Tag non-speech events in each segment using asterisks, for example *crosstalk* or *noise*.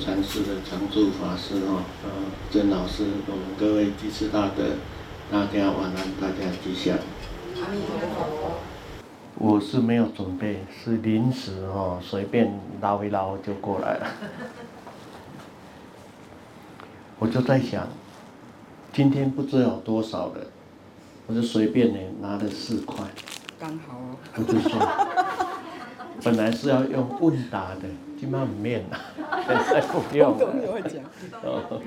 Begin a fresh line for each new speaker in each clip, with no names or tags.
禅师的常住法师哈，呃，曾老师，我们各位济慈大德，大家晚安，大家吉祥。阿弥陀佛。我是没有准备，是临时哦，随便捞一捞就过来了。*laughs* 我就在想，今天不知道有多少人，我就随便呢拿了四块。
刚好哦。
我就说。*laughs* 本来是要用问答的，今晚不面了，现 *laughs* 在不用了。
都没有会讲。哦。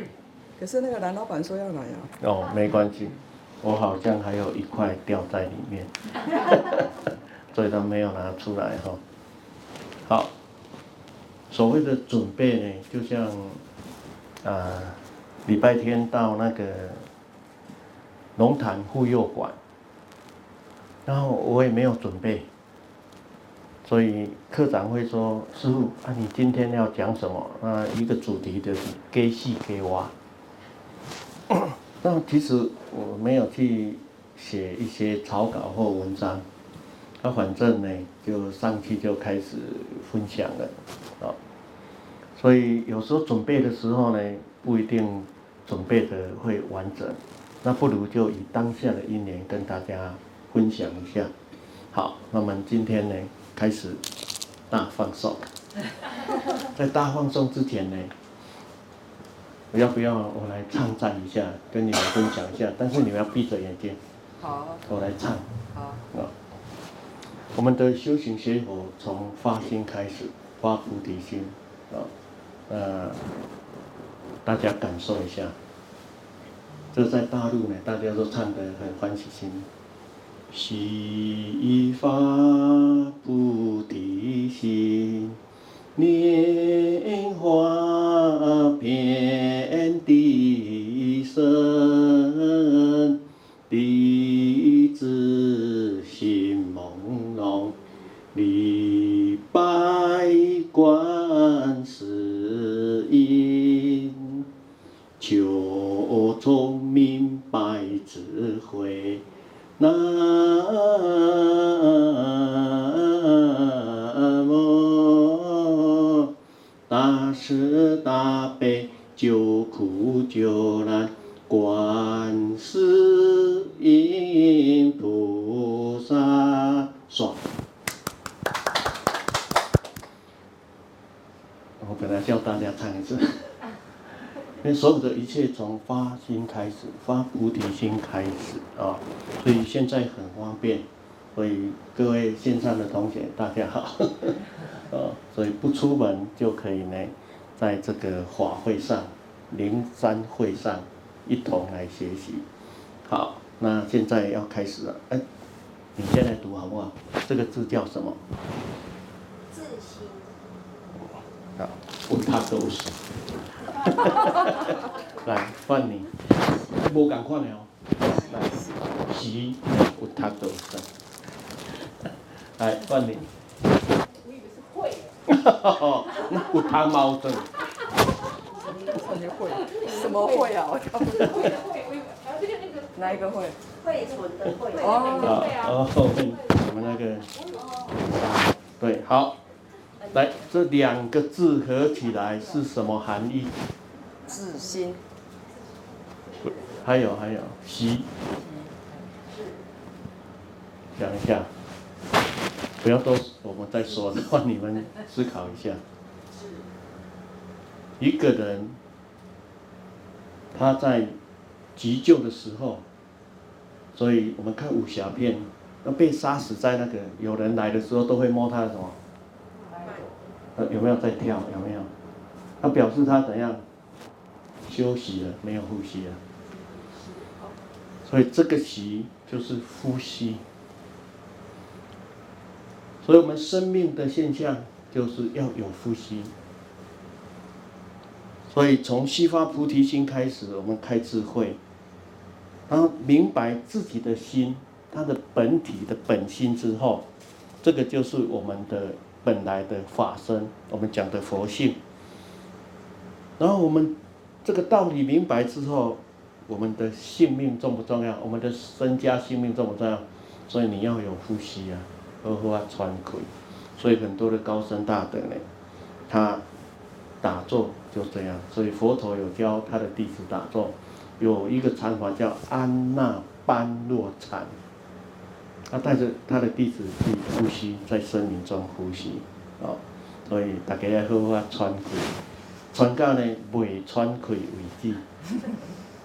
可是那个男老板说要来啊。
哦，没关系，我好像还有一块掉在里面，*laughs* 所以他没有拿出来哈。好，所谓的准备呢，就像啊，礼拜天到那个龙潭妇幼馆，然后我也没有准备。所以课长会说：“师傅，啊，你今天要讲什么？啊，一个主题就是给戏给娃。*coughs* 那其实我没有去写一些草稿或文章，那反正呢，就上去就开始分享了，啊。所以有时候准备的时候呢，不一定准备的会完整，那不如就以当下的一年跟大家分享一下。好，那么今天呢？”开始大放送，*laughs* 在大放送之前呢，我要不要我来唱赞一下，跟你们分享一下？*laughs* 但是你们要闭着眼睛。
好。
我来唱。
好。
啊。我们的修行学佛从发心开始，发菩提心啊，呃，大家感受一下。这在大陆呢，大家都唱得很欢喜心。悉发菩提心，莲花遍地生，地切从发心开始，发菩提心开始啊，所以现在很方便，所以各位线上的同学大家好，*laughs* 啊，所以不出门就可以呢，在这个法会上、灵山会上一同来学习。好，那现在要开始了，哎，你现在读好不好？这个字叫什么？
自心。
好，问他都是。*laughs* 来换你，无共款的哦。来，习有读到生。来换你。
我以为是会。
哈哈哈，那有读矛盾。
什么会？什么会啊？我靠。会的会，我以为啊，这个那个。哪一个会？
会存的会。
哦。哦，我们那个。对，好。来，这两个字合起来是什么含义？
自心。
还有还有，习。想一下，不要都，我们再说的话，你们思考一下。一个人，他在急救的时候，所以我们看武侠片，那被杀死在那个有人来的时候，都会摸他的什么？有没有在跳？有没有？他表示他怎样？休息了，没有呼吸了。所以这个息就是呼吸。所以我们生命的现象就是要有呼吸。所以从悉发菩提心开始，我们开智慧，然后明白自己的心，它的本体的本心之后，这个就是我们的。本来的法身，我们讲的佛性，然后我们这个道理明白之后，我们的性命重不重要？我们的身家性命重不重要？所以你要有呼吸啊，好好啊喘气。所以很多的高僧大德呢，他打坐就这样，所以佛陀有教他的弟子打坐，有一个禅法叫安那般若禅，他带着他的弟子去呼吸，在森林中呼吸，哦，所以大家要好好喘气，喘到呢未喘气为止。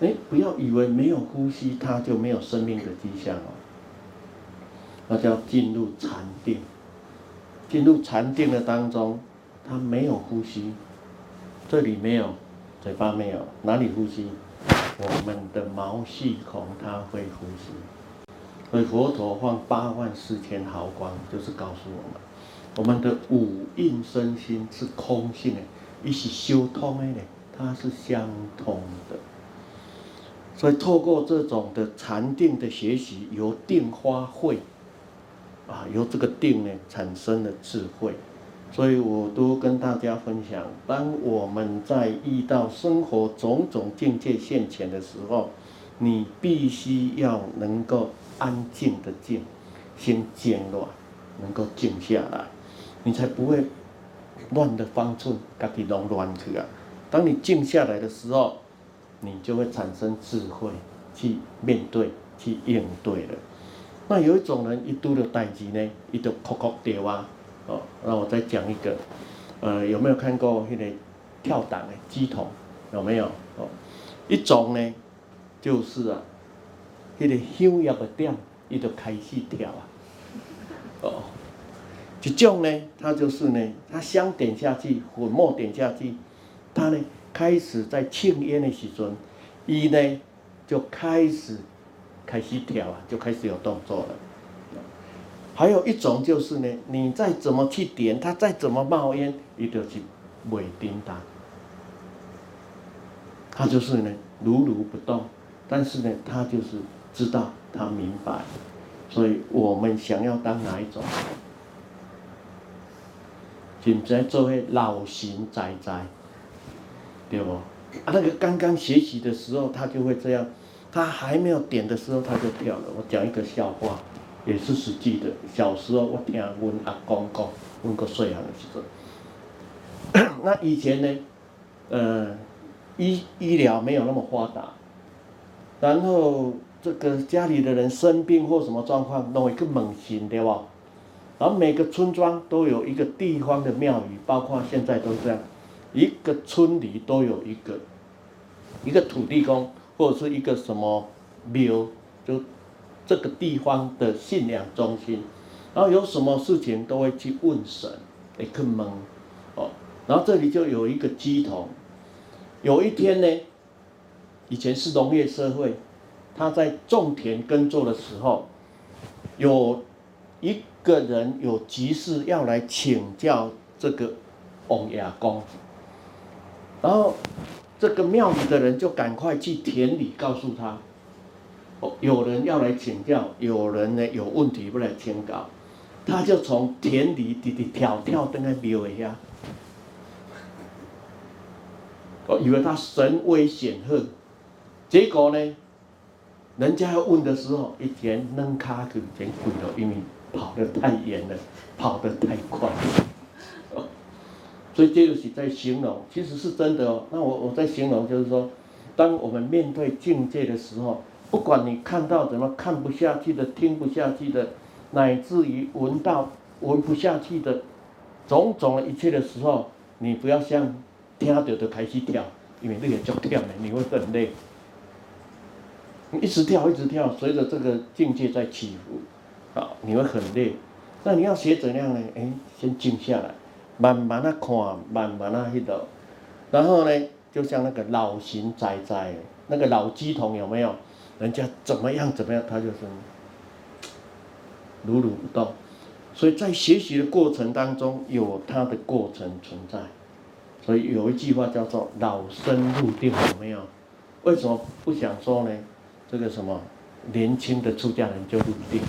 哎，不要以为没有呼吸，它就没有生命的迹象哦。那叫进入禅定，进入禅定的当中，它没有呼吸，这里没有，嘴巴没有，哪里呼吸？我们的毛细孔它会呼吸。所以佛陀放八万四千毫光，就是告诉我们，我们的五蕴身心是空性的，一起修通的，它是相通的。所以透过这种的禅定的学习，由定发慧，啊，由这个定呢产生了智慧。所以我都跟大家分享，当我们在遇到生活种种境界现前的时候，你必须要能够安静的静，先静乱，能够静下来，你才不会乱的方寸，自己弄乱去啊。当你静下来的时候，你就会产生智慧，去面对、去应对了。那有一种人一拄到代志呢，伊就哭哭掉啊。哦，那我再讲一个，呃，有没有看过那个跳档的乩童？有没有？哦，一种呢，就是啊，那个香药的点，伊就开始跳啊。哦，一种呢，他就是呢，他香点下去，粉末点下去，他呢。开始在庆烟的时阵，伊呢就开始开始跳啊，就开始有动作了。还有一种就是呢，你再怎么去点，它再怎么冒烟，伊就是袂叮当。他就是呢如如不动，但是呢，他就是知道，他明白。所以我们想要当哪一种？现在做位老神在在。对不？啊，那个刚刚学习的时候，他就会这样，他还没有点的时候，他就跳了。我讲一个笑话，也是实际的。小时候我听阮阿公讲，阮个细汉的时候，*coughs* 那以前呢，呃，医医疗没有那么发达，然后这个家里的人生病或什么状况，弄一个猛禽，对吧？然后每个村庄都有一个地方的庙宇，包括现在都是这样。一个村里都有一个，一个土地公或者是一个什么庙，就这个地方的信仰中心，然后有什么事情都会去问神，会去问，哦，然后这里就有一个鸡童，有一天呢，以前是农业社会，他在种田耕作的时候，有一个人有急事要来请教这个王爷公。然后，这个庙里的人就赶快去田里告诉他，哦，有人要来请教，有人呢有问题不来请教，他就从田里直直跳跳登在庙一下，我以为他神威显赫，结果呢，人家要问的时候，一前扔卡就前跪了，因为跑得太远了，跑得太快。所以这就是在形容，其实是真的哦。那我我在形容，就是说，当我们面对境界的时候，不管你看到怎么看不下去的、听不下去的，乃至于闻到闻不下去的种种的一切的时候，你不要像听到就开始跳，因为那个叫跳的，你会很累。你一直跳，一直跳，随着这个境界在起伏，啊，你会很累。那你要学怎样呢？哎，先静下来。慢慢的看，慢慢的迄个，然后呢，就像那个老神在在，那个老鸡童有没有？人家怎么样怎么样，他就是如如不动。所以在学习的过程当中，有他的过程存在。所以有一句话叫做“老僧入定”，有没有？为什么不想说呢？这个什么年轻的出家人就入定？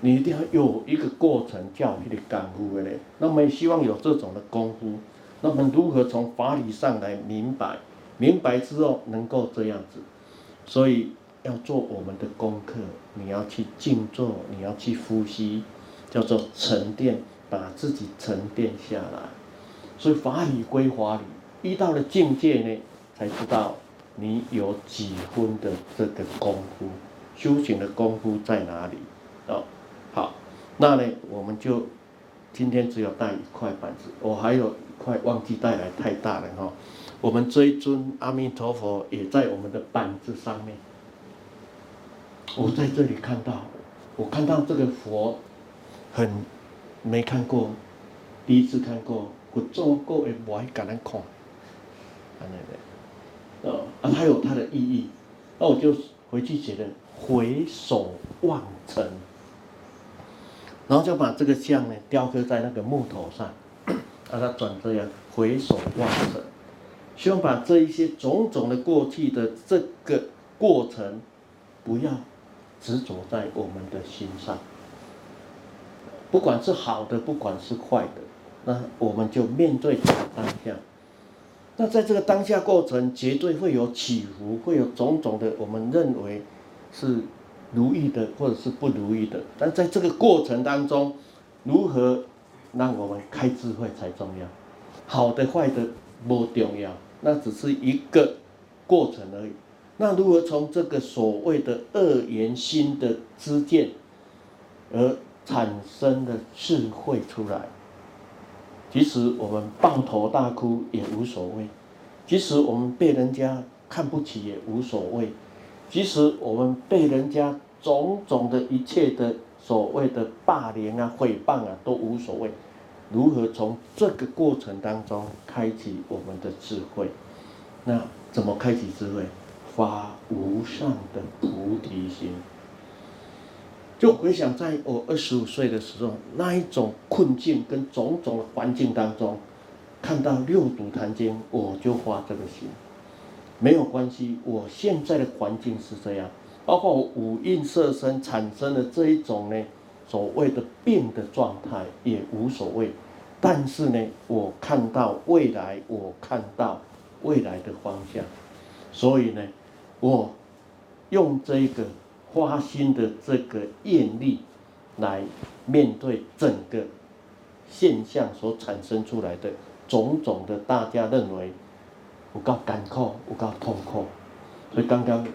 你一定要有一个过程，叫你的感悟的嘞。那么希望有这种的功夫。那么如何从法理上来明白？明白之后能够这样子。所以要做我们的功课，你要去静坐，你要去呼吸，叫做沉淀，把自己沉淀下来。所以法理归法理，遇到了境界呢，才知道你有几分的这个功夫，修行的功夫在哪里？哦，那呢，我们就今天只有带一块板子，我还有一块忘记带来，太大了哈。我们这一尊阿弥陀佛也在我们的板子上面。我在这里看到，我看到这个佛，很没看过，第一次看过，我做过也不爱敢来看，啊那个，哦啊，它有它的意义，那我就回去写的回首望尘，然后就把这个像呢雕刻在那个木头上，让它转这样回首望尘，希望把这一些种种的过去的这个过程，不要。执着在我们的心上，不管是好的，不管是坏的，那我们就面对当下。那在这个当下过程，绝对会有起伏，会有种种的我们认为是如意的，或者是不如意的。但在这个过程当中，如何让我们开智慧才重要。好的坏的不重要，那只是一个过程而已。那如何从这个所谓的恶缘心的知见，而产生的智慧出来？即使我们抱头大哭也无所谓，即使我们被人家看不起也无所谓，即使我们被人家种种的一切的所谓的霸凌啊、诽谤啊都无所谓。如何从这个过程当中开启我们的智慧？那怎么开启智慧？发无上的菩提心，就回想在我二十五岁的时候，那一种困境跟种种的环境当中，看到六祖坛经，我就发这个心。没有关系，我现在的环境是这样，包括我五蕴色身产生的这一种呢，所谓的病的状态也无所谓。但是呢，我看到未来，我看到未来的方向，所以呢。我用这个花心的这个愿力来面对整个现象所产生出来的种种的大家认为有够艰苦，有够痛苦，所以刚刚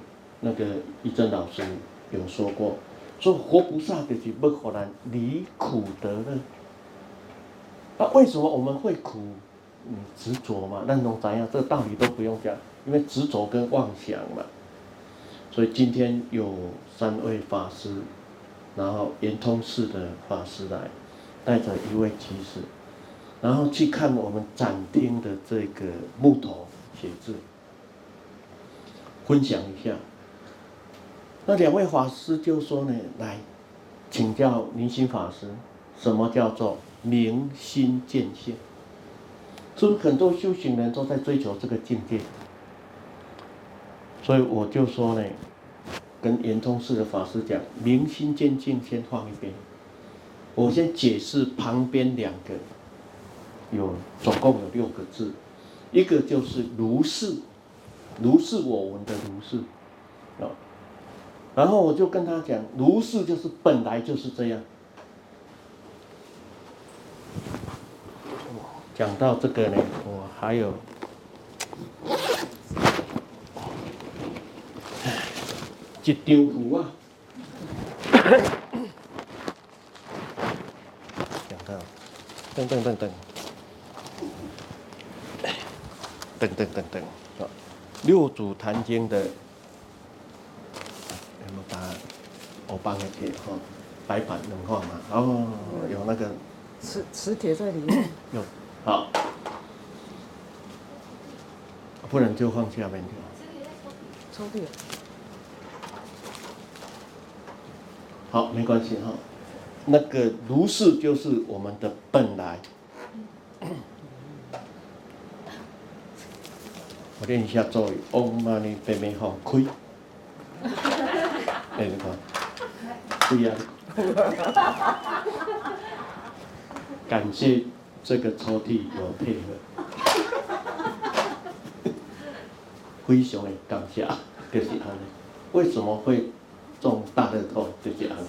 那个一真老师有说过，说活菩萨就是要让人离苦得乐。那为什么我们会苦？嗯，执着嘛，那种怎样？这个道理都不用讲。因为执着跟妄想嘛，所以今天有三位法师，然后圆通寺的法师来，带着一位居士，然后去看我们展厅的这个木头写字，分享一下。那两位法师就说呢，来请教明心法师，什么叫做明心见性？是不是很多修行人都在追求这个境界？所以我就说呢，跟圆通寺的法师讲，明心见性先放一边，我先解释旁边两个，有总共有六个字，一个就是如是，如是我闻的如是，啊，然后我就跟他讲，如是就是本来就是这样。讲到这个呢，我还有。一张符啊！讲到，等等等等，等等等等，六祖坛经的，有没有把我帮你贴哈？白板能画吗？哦，有那个
磁磁铁在里面。
有，好，不然就放下面去。
抽屉。
好，没关系哈。那个如是就是我们的本来。我练一下咒语，Om Mani Padme Hum，开。*laughs* 哎，你看，对呀。感谢这个抽屉有配合。非常的感谢，就是安尼。为什么会？中大乐透就是安尼，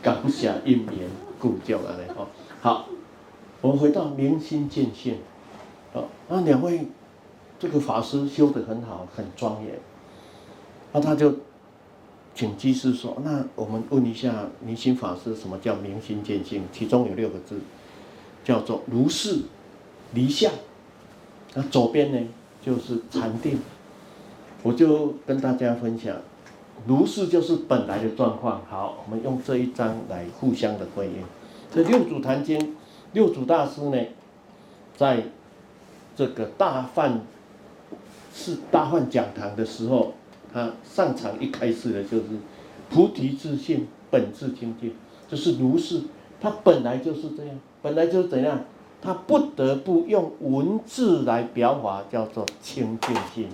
感谢因缘故旧了嘞吼。好，我们回到明心见性，好，那两位这个法师修得很好，很庄严。那他就请居士说：“那我们问一下明心法师，什么叫明心见性？其中有六个字，叫做如是离相。那左边呢，就是禅定。我就跟大家分享，如是就是本来的状况。好，我们用这一章来互相的回应。这六祖坛经，六祖大师呢，在这个大梵是大梵讲堂的时候。”他上场一开始的就是菩提自性，本自清净，就是如是。他本来就是这样，本来就是怎样，他不得不用文字来表达，叫做清净性。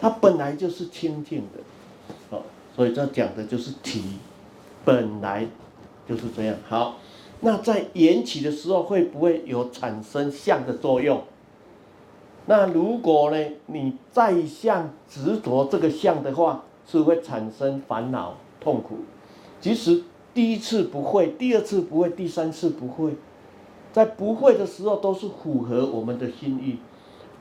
他本来就是清净的，哦，所以这讲的就是体，本来就是这样。好，那在缘起的时候会不会有产生相的作用？那如果呢，你再相执着这个相的话，是会产生烦恼痛苦。即使第一次不会，第二次不会，第三次不会，在不会的时候都是符合我们的心意。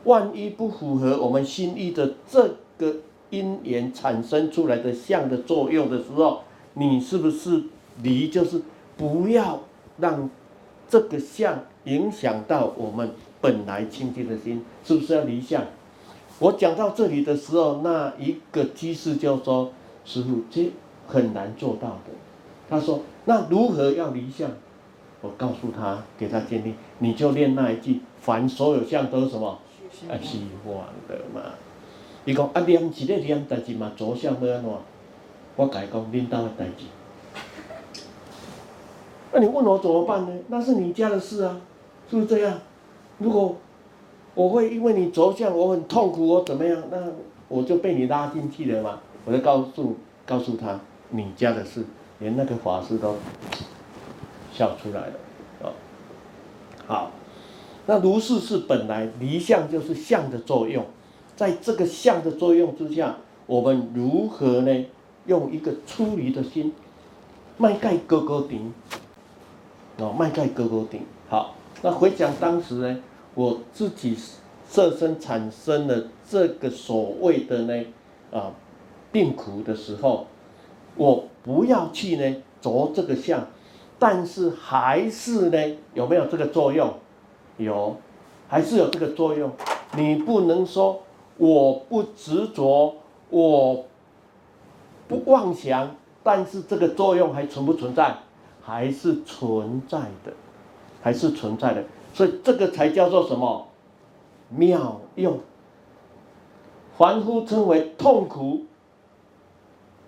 万一不符合我们心意的这个因缘产生出来的相的作用的时候，你是不是离？就是不要让这个相影响到我们。本来清净的心是不是要离相？我讲到这里的时候，那一个居士就说：“师父，这很难做到的。”他说：“那如何要离相？”我告诉他，给他建议：“你就念那一句，凡所有相都是什么？啊，虚幻的嘛。”伊讲啊，念是咧念代志嘛，着相要安怎？我甲伊讲，恁兜的代志。那你问我怎么办呢？那是你家的事啊，是不是这样？如果我会因为你着相，我很痛苦，我怎么样？那我就被你拉进去了嘛。我就告诉告诉他，你家的事，连那个法师都笑出来了，啊，好，那如是是本来离相就是相的作用，在这个相的作用之下，我们如何呢？用一个出离的心，迈盖高高顶，哦，迈盖高高顶，好。那回想当时呢，我自己设身产生了这个所谓的呢啊病苦的时候，我不要去呢着这个相，但是还是呢有没有这个作用？有，还是有这个作用。你不能说我不执着，我不妄想，但是这个作用还存不存在？还是存在的。还是存在的，所以这个才叫做什么妙用。凡夫称为痛苦。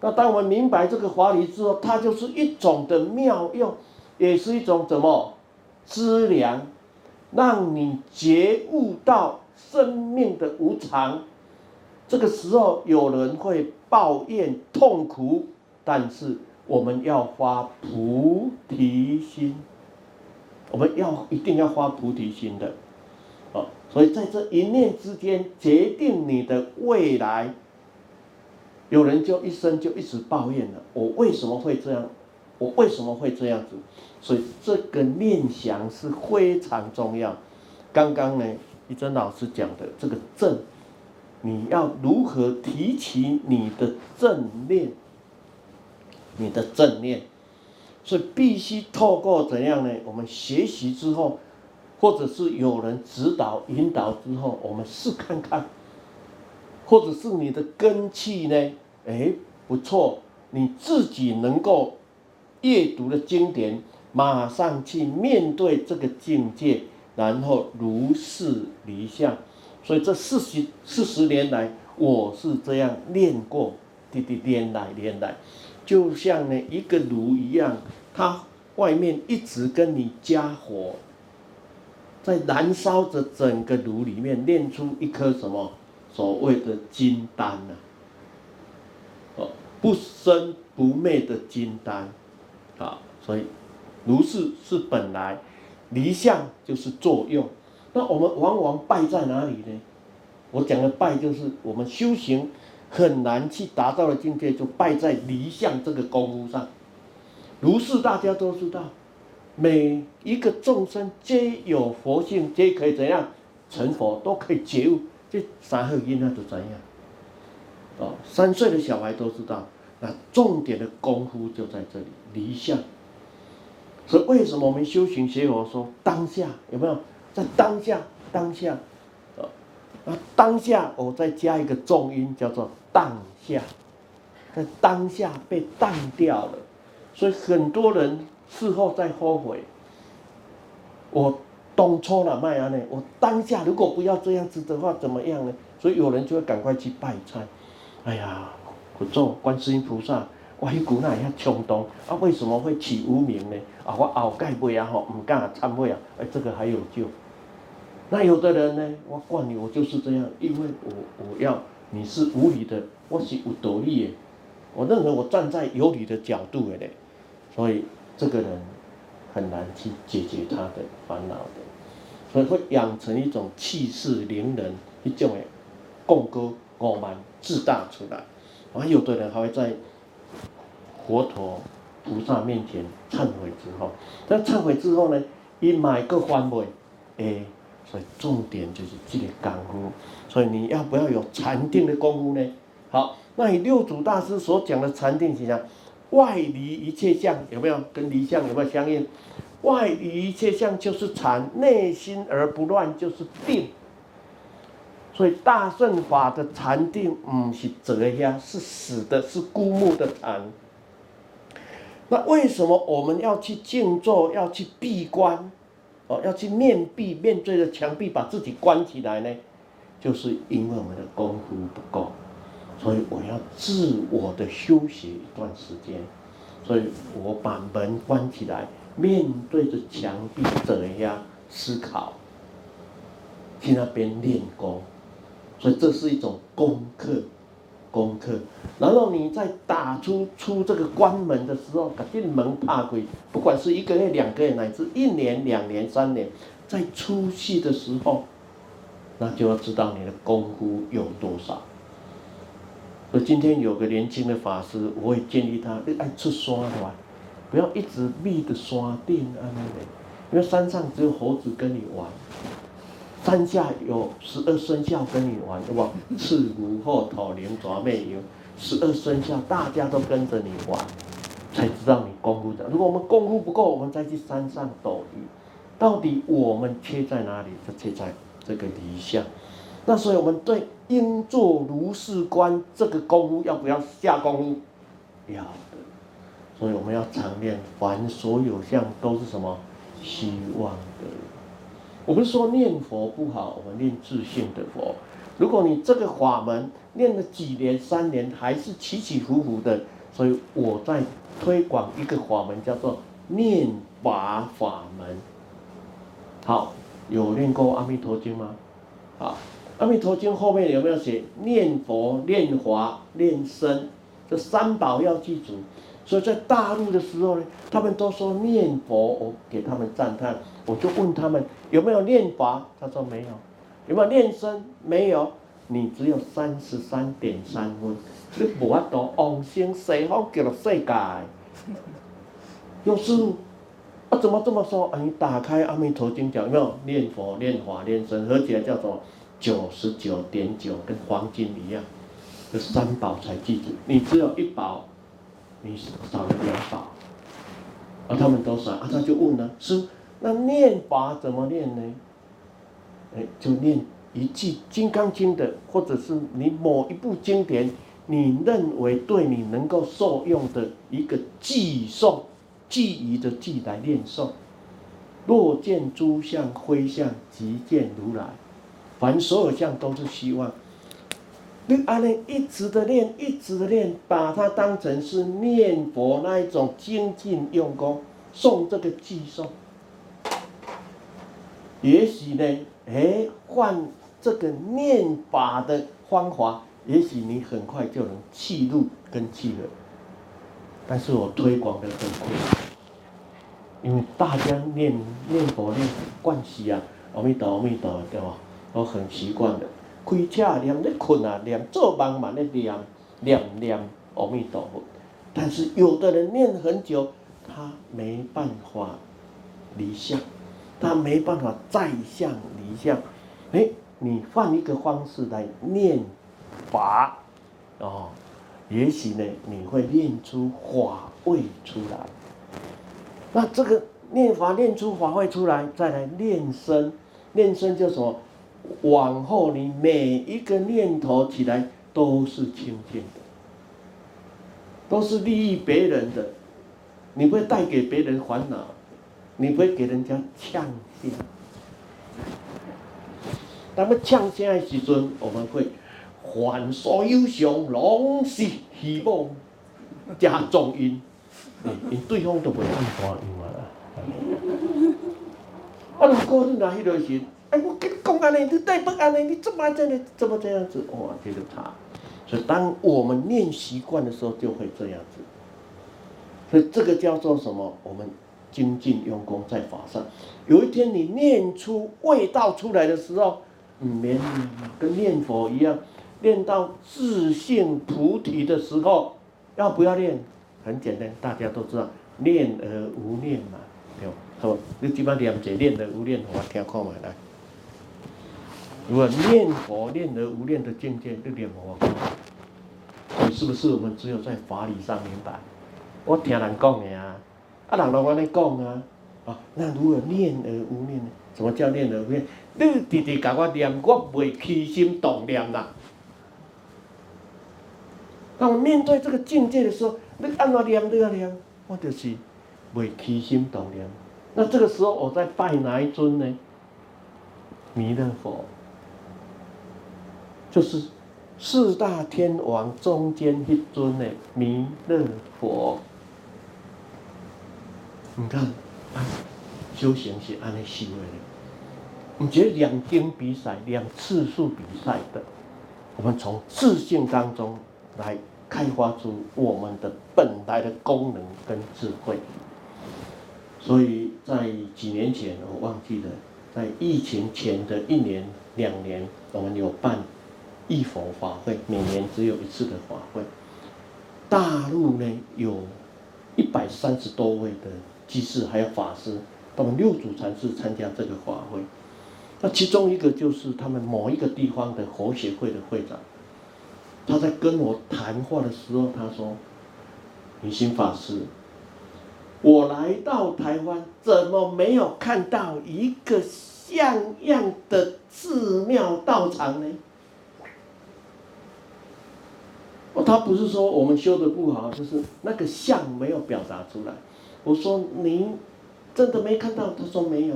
那当我们明白这个法理之后，它就是一种的妙用，也是一种怎么资粮，让你觉悟到生命的无常。这个时候有人会抱怨痛苦，但是我们要发菩提心。我们要一定要发菩提心的，哦，所以在这一念之间决定你的未来。有人就一生就一直抱怨了，我为什么会这样？我为什么会这样子？所以这个念想是非常重要。刚刚呢，一真老师讲的这个正，你要如何提起你的正念？你的正念。所以必须透过怎样呢？我们学习之后，或者是有人指导引导之后，我们试看看，或者是你的根器呢？哎，不错，你自己能够阅读的经典，马上去面对这个境界，然后如是离相。所以这四十四十年来，我是这样练过，滴滴练来练来。就像呢一个炉一样，它外面一直跟你加火，在燃烧着整个炉里面炼出一颗什么所谓的金丹呢？哦，不生不灭的金丹，啊，所以如是是本来，离相就是作用。那我们往往败在哪里呢？我讲的败就是我们修行。很难去达到的境界，就败在离相这个功夫上。如是大家都知道，每一个众生皆有佛性，皆可以怎样成佛，都可以觉悟，这三岁囡仔就怎样？哦，三岁的小孩都知道，那重点的功夫就在这里，离相。所以为什么我们修行学佛说当下有没有？在当下，当下，啊，那当下我再加一个重音，叫做当下，在当下被当掉了，所以很多人事后再后悔。我当初了麦安呢？我当下如果不要这样子的话，怎么样呢？所以有人就会赶快去拜忏。哎呀，我做观世音菩萨。我迄股那遐冲动，啊，为什么会起无明呢？啊，我后盖背啊吼，唔敢忏悔啊，哎，这个还有救。那有的人呢，我惯你，我就是这样，因为我我要你是无理的，我是有道理的，我认为我站在有理的角度的嘞，所以这个人很难去解决他的烦恼的，所以会养成一种气势凌人一种的贡高傲慢自大出来，而，有的人还会在。佛陀、菩萨面前忏悔之后，在忏悔之后呢，一买个还悔，哎，所以重点就是这个功夫。所以你要不要有禅定的功夫呢？好，那以六祖大师所讲的禅定是讲，外离一切相，有没有跟离相有没有相应？外离一切相就是禅，内心而不乱就是定。所以大乘法的禅定，不是折呀，是死的，是枯木的禅。那为什么我们要去静坐，要去闭关，哦，要去面壁，面对着墙壁，把自己关起来呢？就是因为我们的功夫不够，所以我要自我的休息一段时间，所以我把门关起来，面对着墙壁，怎样思考，去那边练功，所以这是一种功课。功课，然后你在打出出这个关门的时候，把这门怕鬼，不管是一个月、两个月，乃至一年、两年、三年，在出戏的时候，那就要知道你的功夫有多少。所以今天有个年轻的法师，我会建议他，你爱出山的，不要一直密的山顶啊那个，因为山上只有猴子跟你玩。山下有十二生肖跟你玩，对不？赤虎鹤头龙爪妹有十二生肖，大家都跟着你玩，才知道你功夫的。如果我们功夫不够，我们再去山上斗鱼，到底我们缺在哪里？就缺在这个离相。那所以我们对应作如是观这个功夫要不要下功夫？要的。所以我们要常念，凡所有相都是什么？希望的。我不是说念佛不好，我们念自性的佛。如果你这个法门念了几年、三年，还是起起伏伏的，所以我在推广一个法门，叫做念法法门。好，有念过《阿弥陀经》吗？好，《阿弥陀经》后面有没有写念佛、念法、念僧？这三宝要记住。所以在大陆的时候呢，他们都说念佛，我给他们赞叹。我就问他们有没有念法，他说没有。有没有念僧？没有。你只有三十三点三分，你无法度往生西方极乐世界。有师父，啊怎么这么说？啊你打开阿弥陀经讲有没有念佛、念法、念僧，合起来叫做九十九点九，跟黄金一样。这三宝才记住，你只有一宝。你少了两宝，而他们都少，啊，他就问了，师，那念法怎么念呢？哎，就念一句《金刚经》的，或者是你某一部经典，你认为对你能够受用的一个偈颂，记忆的记来念诵。若见诸相非相，即见如来。凡所有相都是希望。你安尼一直的念，一直的念，把它当成是念佛那一种精进用功，诵这个偈颂。也许呢，哎，换这个念法的方法，也许你很快就能气入跟气合。但是我推广的很快，因为大家念念佛念惯习啊，阿弥陀阿弥陀，对吧？我很习惯的。开车念咧困啊，念做梦嘛咧念念念阿弥陀佛。但是有的人念很久，他没办法离相，他没办法再相离相，哎，你换一个方式来念法，哦，也许呢，你会念出法味出来。那这个念法念出法味出来，再来念身，念身就什么？往后你每一个念头起来都是清净的，都是利益别人的，你不会带给别人烦恼，你不会给人家呛声。当们呛声的时阵，我们会凡所有相，拢是希望加重音，因 *laughs* 对方都不会按大音嘛。啊，如果你拿迄个是。哎，我跟你讲安尼，你对不安尼？你怎么这样？怎么这样子？哇，这个差。所以，当我们念习惯的时候，就会这样子。所以，这个叫做什么？我们精进用功在法上。有一天你念出味道出来的时候，你念跟念佛一样，念到自性菩提的时候，要不要念？很简单，大家都知道，念而无念嘛，对吧？好，你基本念者念而无念，我听看嘛来。如果念佛念而无念的境界，就念佛。你是不是我们只有在法理上明白？我听人讲的啊，啊人都安尼讲啊，啊，那如果念而无念呢？什么叫念而无念？你直直甲我念，我袂起心动念啦。当我面对这个境界的时候，你按怎念都要念，我就是袂起心动念。那这个时候我在拜哪一尊呢？弥勒佛。就是四大天王中间一尊的弥勒佛。你看，啊，修行是安尼修的。你觉得两经比赛，两次数比赛的，我们从自信当中来开发出我们的本来的功能跟智慧。所以在几年前，我忘记了，在疫情前的一年、两年，我们有办。一佛法会每年只有一次的法会，大陆呢有一百三十多位的居士还有法师，他们六祖禅师参加这个法会。那其中一个就是他们某一个地方的佛协会的会长，他在跟我谈话的时候，他说：“明心法师，我来到台湾，怎么没有看到一个像样的寺庙道场呢？”他不是说我们修的不好，就是那个相没有表达出来。我说您真的没看到？他说没有。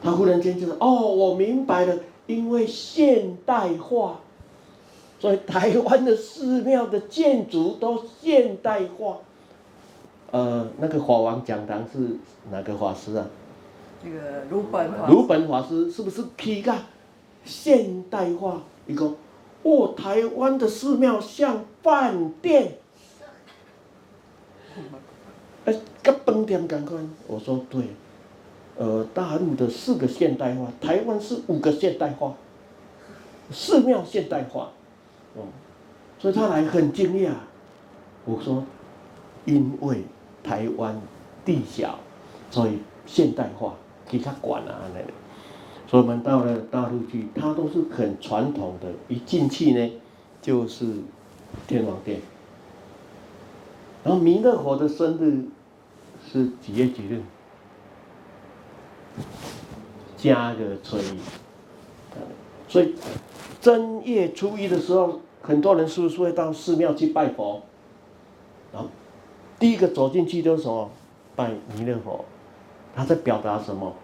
他忽然间就说：“哦，我明白了，因为现代化，所以台湾的寺庙的建筑都现代化。”呃，那个法王讲堂是哪个法师啊？
这个鲁本法。
鲁本法师是不是批个现代化一个？哦，台湾的寺庙像饭店，哎，跟饭店同款。我说对，呃，大陆的四个现代化，台湾是五个现代化，寺庙现代化，哦，所以他来很惊讶。我说，因为台湾地小，所以现代化给他管了那个。所以我们到了大陆去，它都是很传统的，一进去呢，就是天王殿。然后弥勒佛的生日是几月几日？加个初一。所以正月初一的时候，很多人是不是会到寺庙去拜佛？然后第一个走进去就是什么？拜弥勒佛。他在表达什么？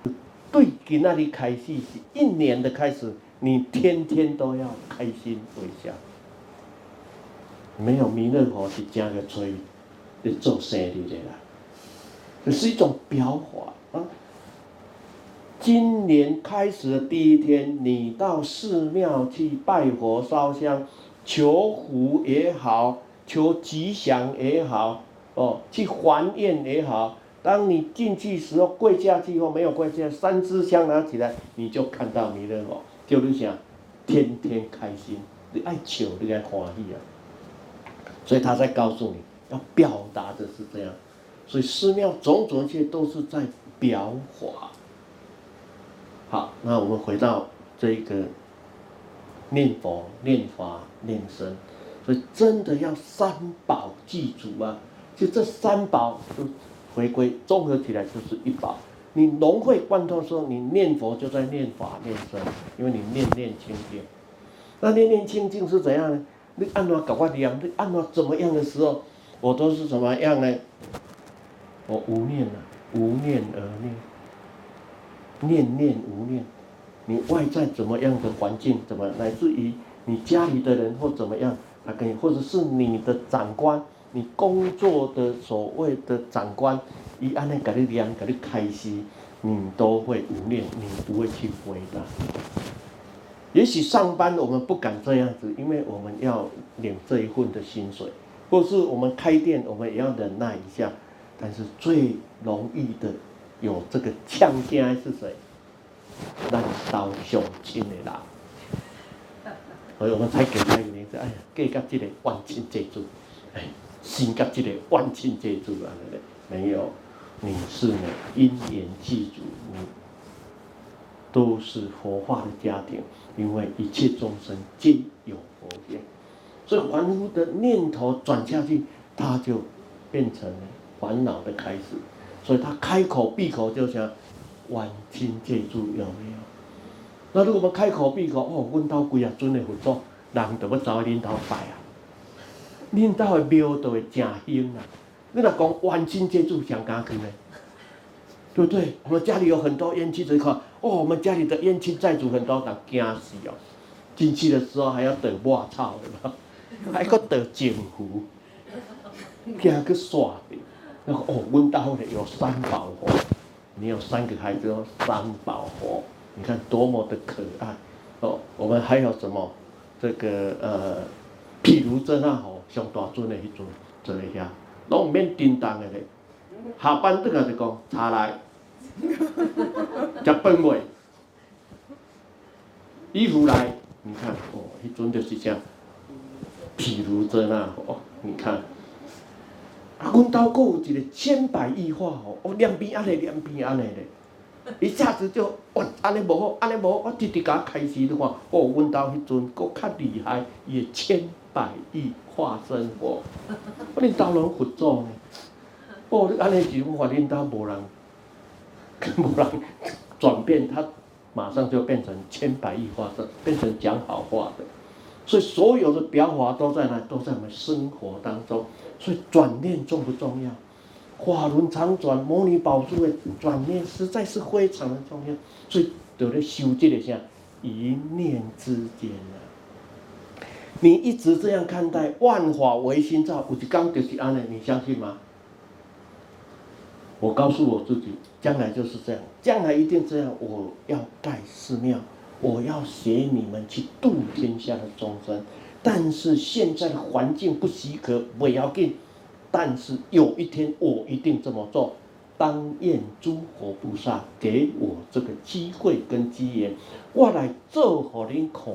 对，给那里开始是一年的开始，你天天都要开心微笑。没有弥勒佛是加个吹，你做生日的啦，这是一种表法啊。今年开始的第一天，你到寺庙去拜佛烧香，求福也好，求吉祥也好，哦，去还愿也好。当你进去时候，跪下去以后没有跪下，三支香拿起来，你就看到弥勒佛，就是想天天开心，你爱求你爱欢喜啊。所以他在告诉你要表达的是这样，所以寺庙种种一切都是在表法。好，那我们回到这个念佛、念法、念僧，所以真的要三宝记住啊！就这三宝回归综合起来就是一宝。你融会贯通说，你念佛就在念法、念僧，因为你念念清净。那念念清净是怎样呢？你按照搞法一样，你按照怎么样的时候，我都是怎么样呢？我无念啊，无念而念，念念无念。你外在怎么样的环境，怎么乃至于你家里的人或怎么样，他跟你，或者是你的长官，你工作的所谓的长官，一按那给你量，给你开心，你都会无念，你不会去回答。也许上班我们不敢这样子，因为我们要领这一份的薪水，或是我们开店，我们也要忍耐一下。但是最容易的有这个呛声是谁？咱道上亲的人，所以我们才给他一个名字。哎呀，给个这个万亲这主，哎，新个这个万亲借主啊，没有，你是呢因缘具足，你都是佛化的家庭，因为一切众生皆有佛缘，所以凡夫的念头转下去，他就变成烦恼的开始，所以他开口闭口就想。万亲借主有没有？那如果我们开口闭口哦，阮兜几啊尊的佛祖，人就要走恁兜拜啊，恁兜的庙都会诚香啊。你若讲万亲皆主上家去呢，对不对？我们家里有很多冤亲债主，哦，我们家里的冤亲债主很多，人惊死哦。进去的时候还要得袜草的，还要等净符，惊去刷的。那个哦，阮兜的有三宝佛。你有三个孩子哦，三宝佛，你看多么的可爱哦。我们还有什么？这个呃，譬如这那好，上大尊的迄尊坐一下，拢唔免叮当的咧。下班顿啊就讲茶来，食饭未？衣服来，你看哦，迄阵就是这样。譬如这那哦，你看。啊，阮兜阁有一个千百亿化吼，哦，两边安尼，两边安尼咧，一下子就哇，安尼无好，安尼无好，我直直甲开始的话，哦，阮兜迄阵阁较厉害，也千百亿化身佛，我恁兜拢佛祖呢，哦，你安尼是我话恁兜无人，*laughs* 无人转变，他马上就变成千百亿化身，变成讲好话的。所以所有的表法都在那？都在我们生活当中。所以转念重不重要？法轮常转，摩尼宝珠的转念实在是非常的重要。所以得了修这个像一念之间啊！你一直这样看待，万法唯心造，有一天就是安尼，你相信吗？我告诉我自己，将来就是这样，将来一定这样。我要盖寺庙。我要携你们去度天下的众生，但是现在的环境不许可，不要紧。但是有一天我一定这么做。当愿诸佛菩萨给我这个机会跟机缘，我来做好你看。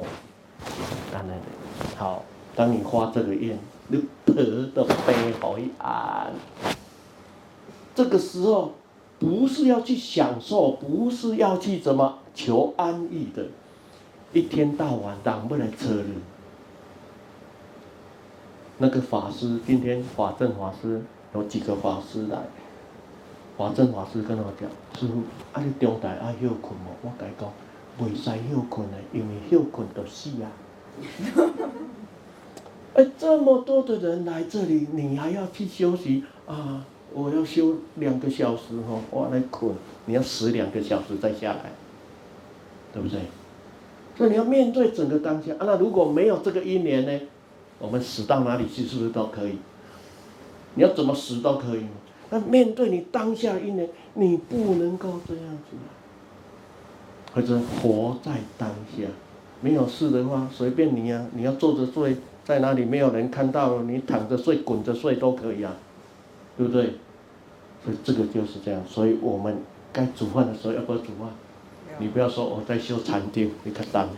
当然的，好，当你发这个愿，你得的悲回安。这个时候不是要去享受，不是要去怎么求安逸的。一天到晚，当不来车了。那个法师今天法正法师有几个法师来，法正法师跟我讲：“师父，啊你中台爱休困无？”我甲伊讲：“袂使休困的，因为休困就死啊！” *laughs* 哎、欸，这么多的人来这里，你还要去休息啊？我要休两个小时吼，我来困，你要死两个小时再下来，对不对？所以你要面对整个当下啊！那如果没有这个因缘呢？我们死到哪里去是不是都可以？你要怎么死都可以。那面对你当下的因，你不能够这样子。或者活在当下，没有事的话，随便你啊！你要坐着睡，在哪里没有人看到了，你躺着睡、滚着睡都可以啊，对不对？所以这个就是这样。所以我们该煮饭的时候要不要煮饭？你不要说我在修禅定，你看单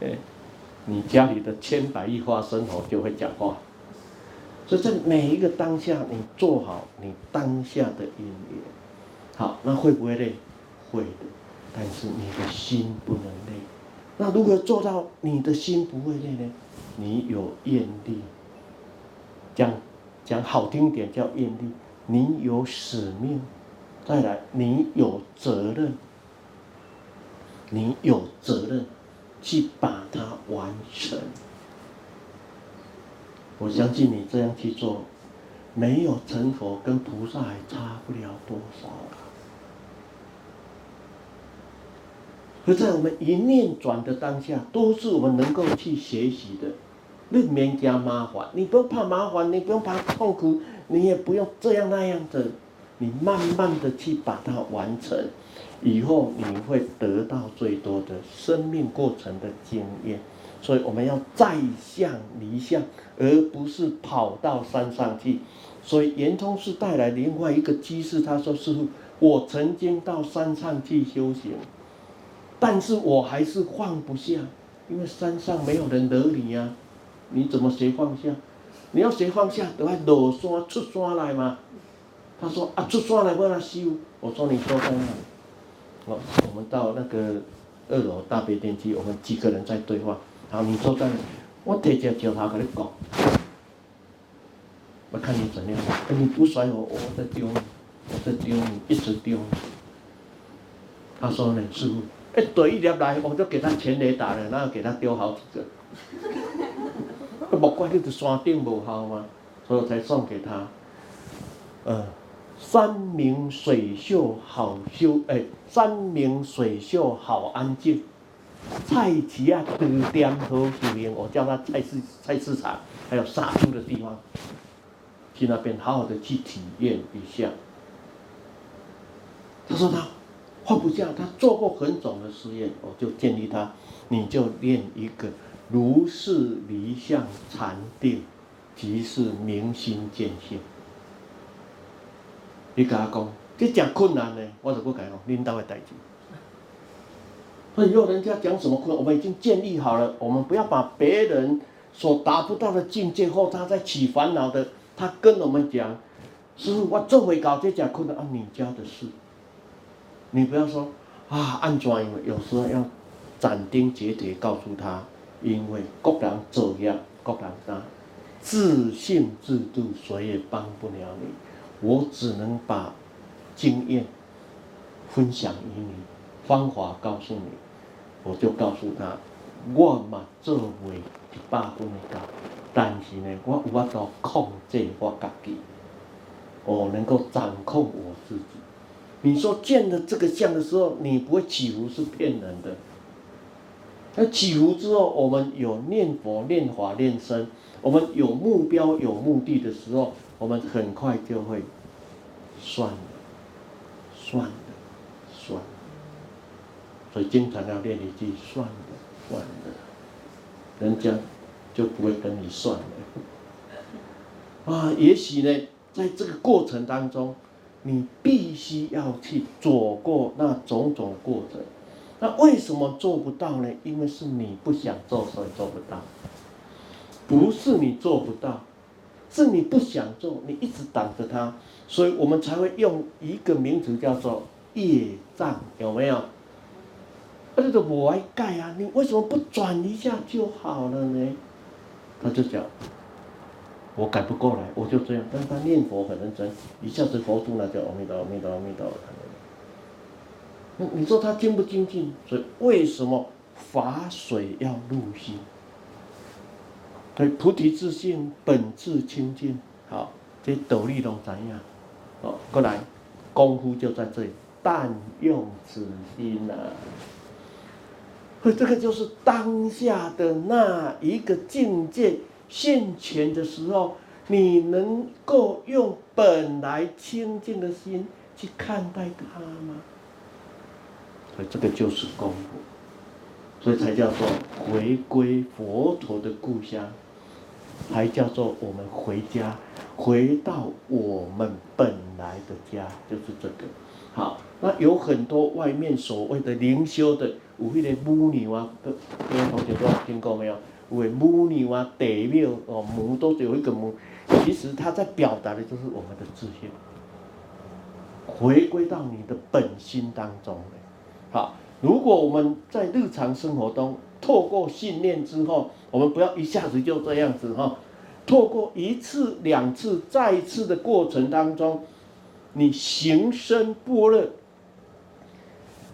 哎，*laughs* 你家里的千百亿化身佛就会讲话，所以在每一个当下，你做好你当下的因缘。好，那会不会累？会的，但是你的心不能累。那如何做到你的心不会累呢？你有愿力，讲讲好听点叫愿力。你有使命，再来你有责任，你有责任去把它完成。我相信你这样去做，没有成佛跟菩萨还差不了多少啊。而在我们一念转的当下，都是我们能够去学习的。你免惊麻烦，你不用怕麻烦，你不用怕痛苦，你也不用这样那样的，你慢慢的去把它完成，以后你会得到最多的生命过程的经验。所以我们要在相离相，而不是跑到山上去。所以圆通是带来另外一个机制，他说：“师父，我曾经到山上去修行，但是我还是放不下，因为山上没有人惹你呀。”你怎么学放下？你要学放下，都要落山出山来嘛。他说啊，出山来不要修。我说你坐在那我我们到那个二楼大悲殿去，我们几个人在对话。好，你坐在那里，我提着脚头跟你讲。我看你怎样，你不甩我，我在丢你，我在丢你，一直丢。他说呢，师傅，一队一入来，我就给他全垒打了，然后给他丢好几个。莫怪你的山顶无效吗？所以我才送给他。呃，山明水秀好修，哎、山明水秀好安静。菜市啊，猪店好修行，我叫他菜市菜市场，还有杀猪的地方，去那边好好的去体验一下。他说他放不下，他做过很种的实验，我就建议他，你就练一个。如是离相禅定，即是明心见性。你跟他讲，这讲困难呢，我就不敢讲，领导的代志。所以以后人家讲什么困难，我们已经建立好了，我们不要把别人所达不到的境界或他在起烦恼的，他跟我们讲，师父，我做回搞这讲困难，按你家的事。你不要说啊，按怎样，有时候要斩钉截铁告诉他。因为各人这样，各人那，自信自度，谁也帮不了你。我只能把经验分享与你，方法告诉你。我就告诉他，我嘛做为一百分的高，但是呢，我有法度控制我自己，我能够掌控我自己。你说见了这个相的时候，你不会起伏是骗人的。那起伏之后，我们有念佛、念法、念身，我们有目标、有目的的时候，我们很快就会算了，算了，算了。所以经常要练一句算了，算了，人家就不会跟你算了。*laughs* 啊，也许呢，在这个过程当中，你必须要去走过那种种过程。那为什么做不到呢？因为是你不想做，所以做不到。不是你做不到，是你不想做，你一直挡着它，所以我们才会用一个名词叫做业障，有没有？那这个我爱盖啊，你为什么不转一下就好了呢？他就讲，我改不过来，我就这样。但是他念佛很认真，一下子佛珠那叫阿弥陀阿弥陀阿弥陀。你说他精不精进？所以为什么法水要入心？对，菩提自性本自清净。好，这道理都怎样？哦，过来，功夫就在这里，但用此心呐、啊。所以这个就是当下的那一个境界现前的时候，你能够用本来清净的心去看待它吗？所以这个就是功夫，所以才叫做回归佛陀的故乡，还叫做我们回家，回到我们本来的家，就是这个。好，那有很多外面所谓的灵修的，有那个母牛啊，各位同学都听过没有？有个母娘啊，地庙哦，母都是有一个母，其实它在表达的就是我们的自信。回归到你的本心当中。好，如果我们在日常生活中透过训练之后，我们不要一下子就这样子哈，透过一次、两次、再一次的过程当中，你行深般若，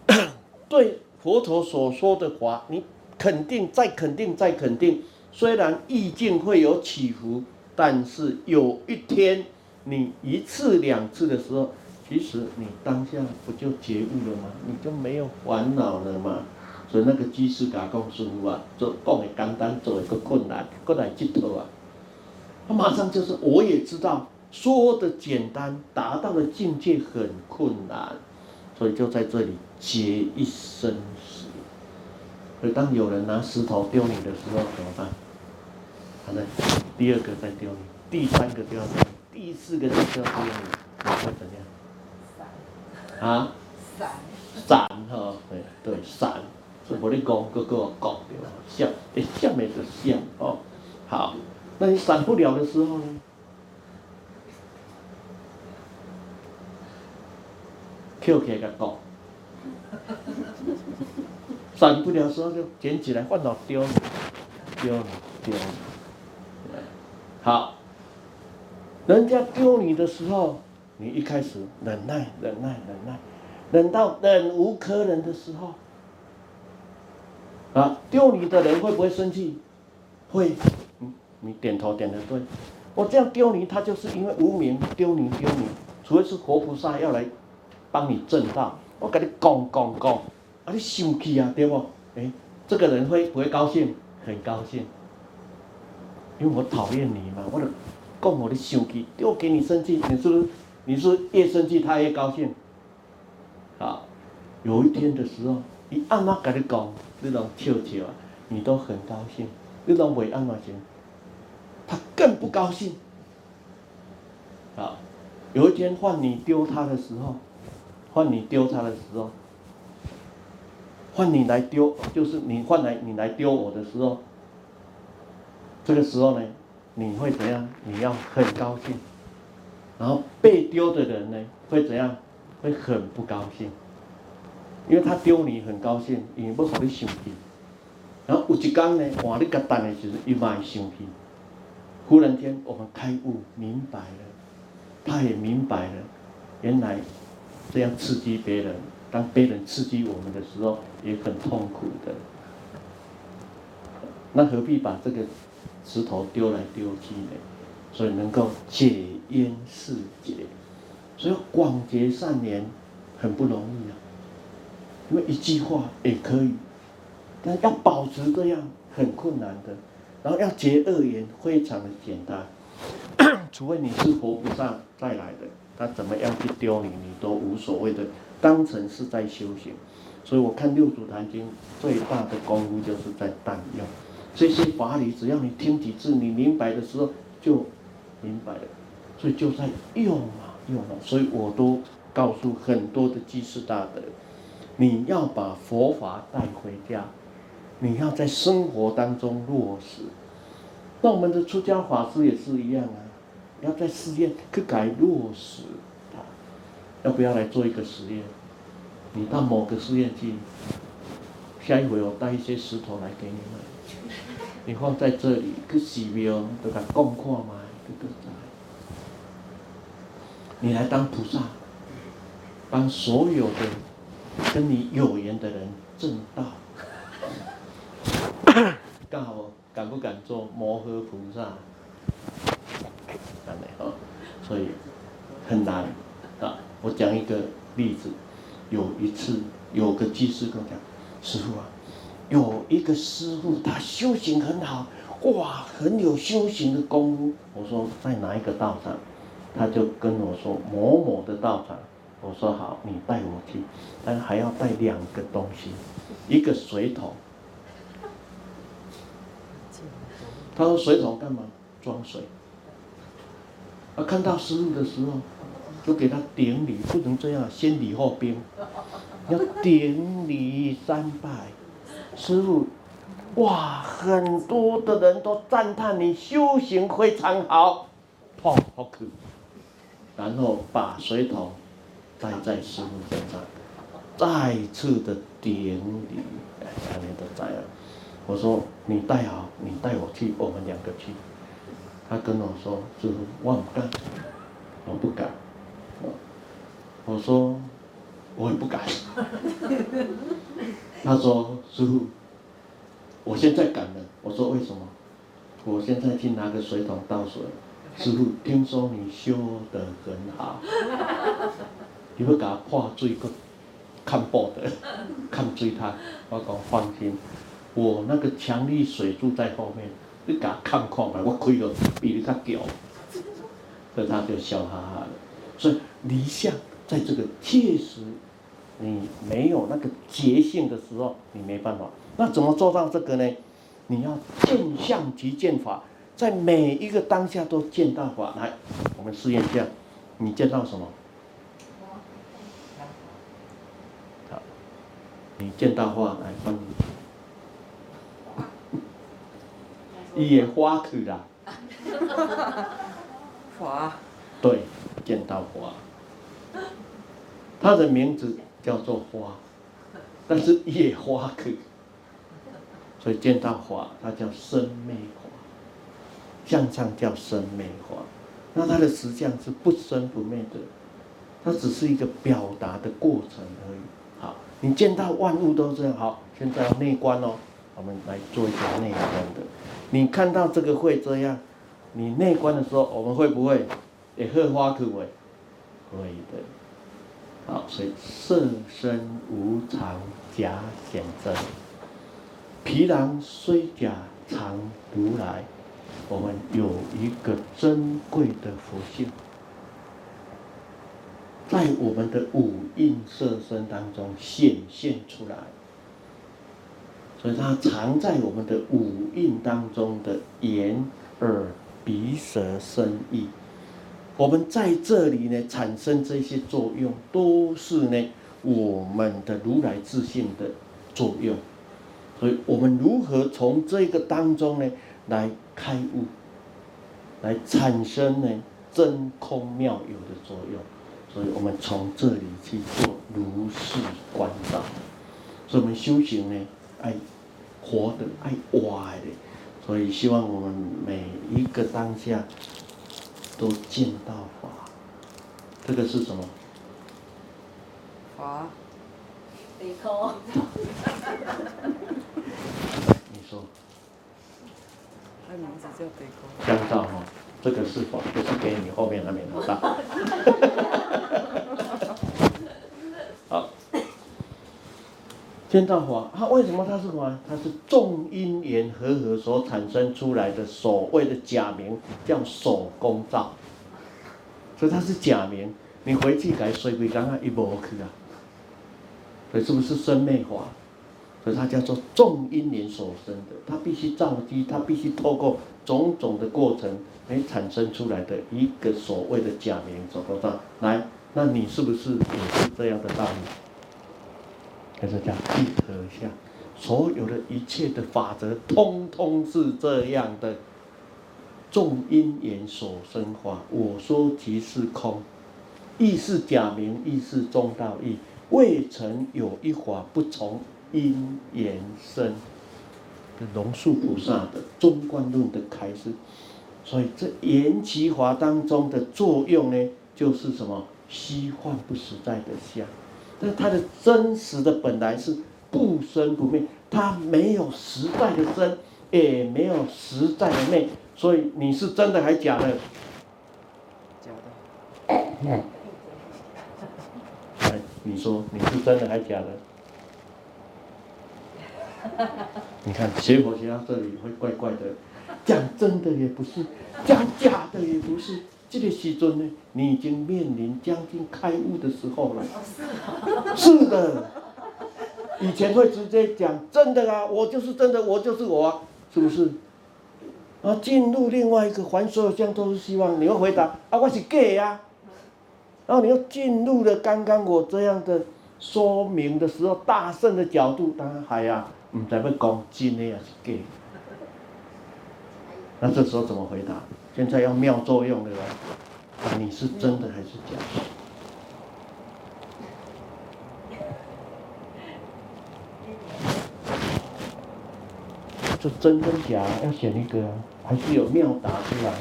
*coughs* 对佛陀所说的话，你肯定、再肯定、再肯定。虽然意境会有起伏，但是有一天你一次、两次的时候。其实你当下不就觉悟了吗？你就没有烦恼了吗？所以那个居士甲讲师傅啊，做讲的简单，做一个困难，过来接头啊。他马上就是，我也知道说的简单，达到的境界很困难，所以就在这里结一生死。所以当有人拿石头丢你的时候怎么办？好的，第二个再丢你，第三个丢你，第四个再丢你，你会怎样？啊，散，散哈，对对散，所以我你讲，哥哥讲对吧？想，一想没得想哦。好，那你散不了的时候呢？Q K 个讲，散不了的时候就捡起来换到丢，丢丢。好，人家丢你的时候。你一开始忍耐，忍耐，忍耐，忍到忍无可忍的时候，啊，丢你的人会不会生气？会，嗯，你点头点的对，我这样丢你，他就是因为无名丢你丢你，除非是活菩萨要来帮你正道，我跟你讲讲讲，啊，你生气啊，对不？哎，这个人会不会高兴？很高兴，因为我讨厌你嘛，我就讲我的生气，丢给你生气，你是不是？你是越生气，他越高兴。啊，有一天的时候，你按妈跟你讲那种笑笑啊，你都很高兴。那种为按妈行，他更不高兴。好，有一天换你丢他的时候，换你丢他的时候，换你来丢，就是你换来你来丢我的时候，这个时候呢，你会怎样？你要很高兴。然后被丢的人呢，会怎样？会很不高兴，因为他丢你很高兴，因为不好你生气。然后有一天呢，换你个单的时候，又蛮生气。忽然间，我们开悟明白了，他也明白了，原来这样刺激别人，当别人刺激我们的时候，也很痛苦的。那何必把这个石头丢来丢去呢？所以能够解冤释结，所以广结善缘很不容易啊。因为一句话也可以，但要保持这样很困难的。然后要结恶缘非常的简单，*coughs* 除非你是活菩萨再来的，他怎么样去丢你，你都无所谓的，当成是在修行。所以我看六祖坛经最大的功夫就是在担用这些法理，只要你听几次，你明白的时候就。明白了，所以就在用啊用啊，所以我都告诉很多的居士大德，你要把佛法带回家，你要在生活当中落实。那我们的出家法师也是一样啊，要在寺院去改落实它。要不要来做一个实验？你到某个寺院去，下一回我带一些石头来给你们，你放在这里去寺庙，都给供看嘛。你来当菩萨，帮所有的跟你有缘的人正道。*laughs* 刚好敢不敢做摩诃菩萨？难的哦，所以很难啊。我讲一个例子，有一次有个居士跟我讲：“师傅啊，有一个师傅他修行很好。”哇，很有修行的功夫。我说在哪一个道场？他就跟我说某某的道场。我说好，你带我去，但还要带两个东西，一个水桶。他说水桶干嘛？装水。啊，看到师父的时候，就给他顶礼，不能这样，先礼后兵，要顶礼三拜，师父。哇，很多的人都赞叹你修行非常好，哦，好可。然后把水桶戴在师父身上，再次的典礼，哎，下面都在了。我说你带好，你带我去，我们两个去。他跟我说：“师父，我不敢，我不敢。”我说：“我也不敢。” *laughs* 他说：“师父，我现在敢了。”我说：“为什么？”我现在去拿个水桶倒水。师父，听说你修得很好，你要给他破水个看报的，*laughs* 看水他，我讲放心。我那个强力水柱在后面，你给他看看吧，我开个比你较强，所以他就笑哈哈的。所以离相在这个切实，你没有那个觉性的时候，你没办法。那怎么做到这个呢？你要见相即见法，在每一个当下都见到法。来，我们试验一下，你见到什么？你见到花，来帮你。伊也花去啦，*laughs*
花，
对，见到花，它的名字叫做花，但是也花去，所以见到花，它叫生灭花，向上叫生灭花，那它的实相是不生不灭的，它只是一个表达的过程而已。你见到万物都这样，好，现在要内观哦，我们来做一下内观的。你看到这个会这样，你内观的时候，我们会不会也荷花可为？会的。好，所以色身无常假显真，皮囊虽假常如来。我们有一个珍贵的佛性，在我们的五蕴色身当中显现出来。所以它藏在我们的五蕴当中的眼、耳、鼻、舌、身、意，我们在这里呢产生这些作用，都是呢我们的如来自性的作用。所以我们如何从这个当中呢来开悟，来产生呢真空妙有的作用？所以我们从这里去做如是观照。所以我们修行呢，爱活的，爱活的，所以希望我们每一个当下都见到法。这个是什么？
法。
地空。*laughs*
你说。
他名字叫地空。
将照哈，这个是法，就是给你后面还没拿到。*laughs* 见到法，它为什么它是什么？它是众因缘和合所产生出来的所谓的假名，叫手工皂。所以它是假名，你回去改水鬼刚刚一模去啊。所以是不是生灭法？所以它叫做众因缘所生的，它必须造机，它必须透过种种的过程来产生出来的一个所谓的假名手工皂。来，那你是不是也是这样的道理？还是叫一合相，所有的一切的法则，通通是这样的。众因缘所生法，我说即是空，亦是假名，亦是中道义。未曾有一法不从因缘生。龙树菩萨的中观论的开示，所以这缘起法当中的作用呢，就是什么虚幻不实在的相。但它的真实的本来是不生不灭，它没有实在的生，也没有实在的灭，所以你是真的还是假的？
假的。
嗯。来，你说你是真的还是假的？*laughs* 你看学佛学到这里会怪怪的，讲真的也不是，讲假的也不是。这个时阵呢，你已经面临将近开悟的时候了。*laughs* 是的，以前会直接讲真的啊，我就是真的，我就是我啊，是不是？啊，进入另外一个还所有相都是希望，你会回答啊，我是 gay 呀。然后你又进入了刚刚我这样的说明的时候，大圣的角度，当然还呀，唔知要讲真的还是假。那这时候怎么回答？现在要妙作用的人，啊，你是真的还是假的？这真跟假要选一个，还是有妙答出来？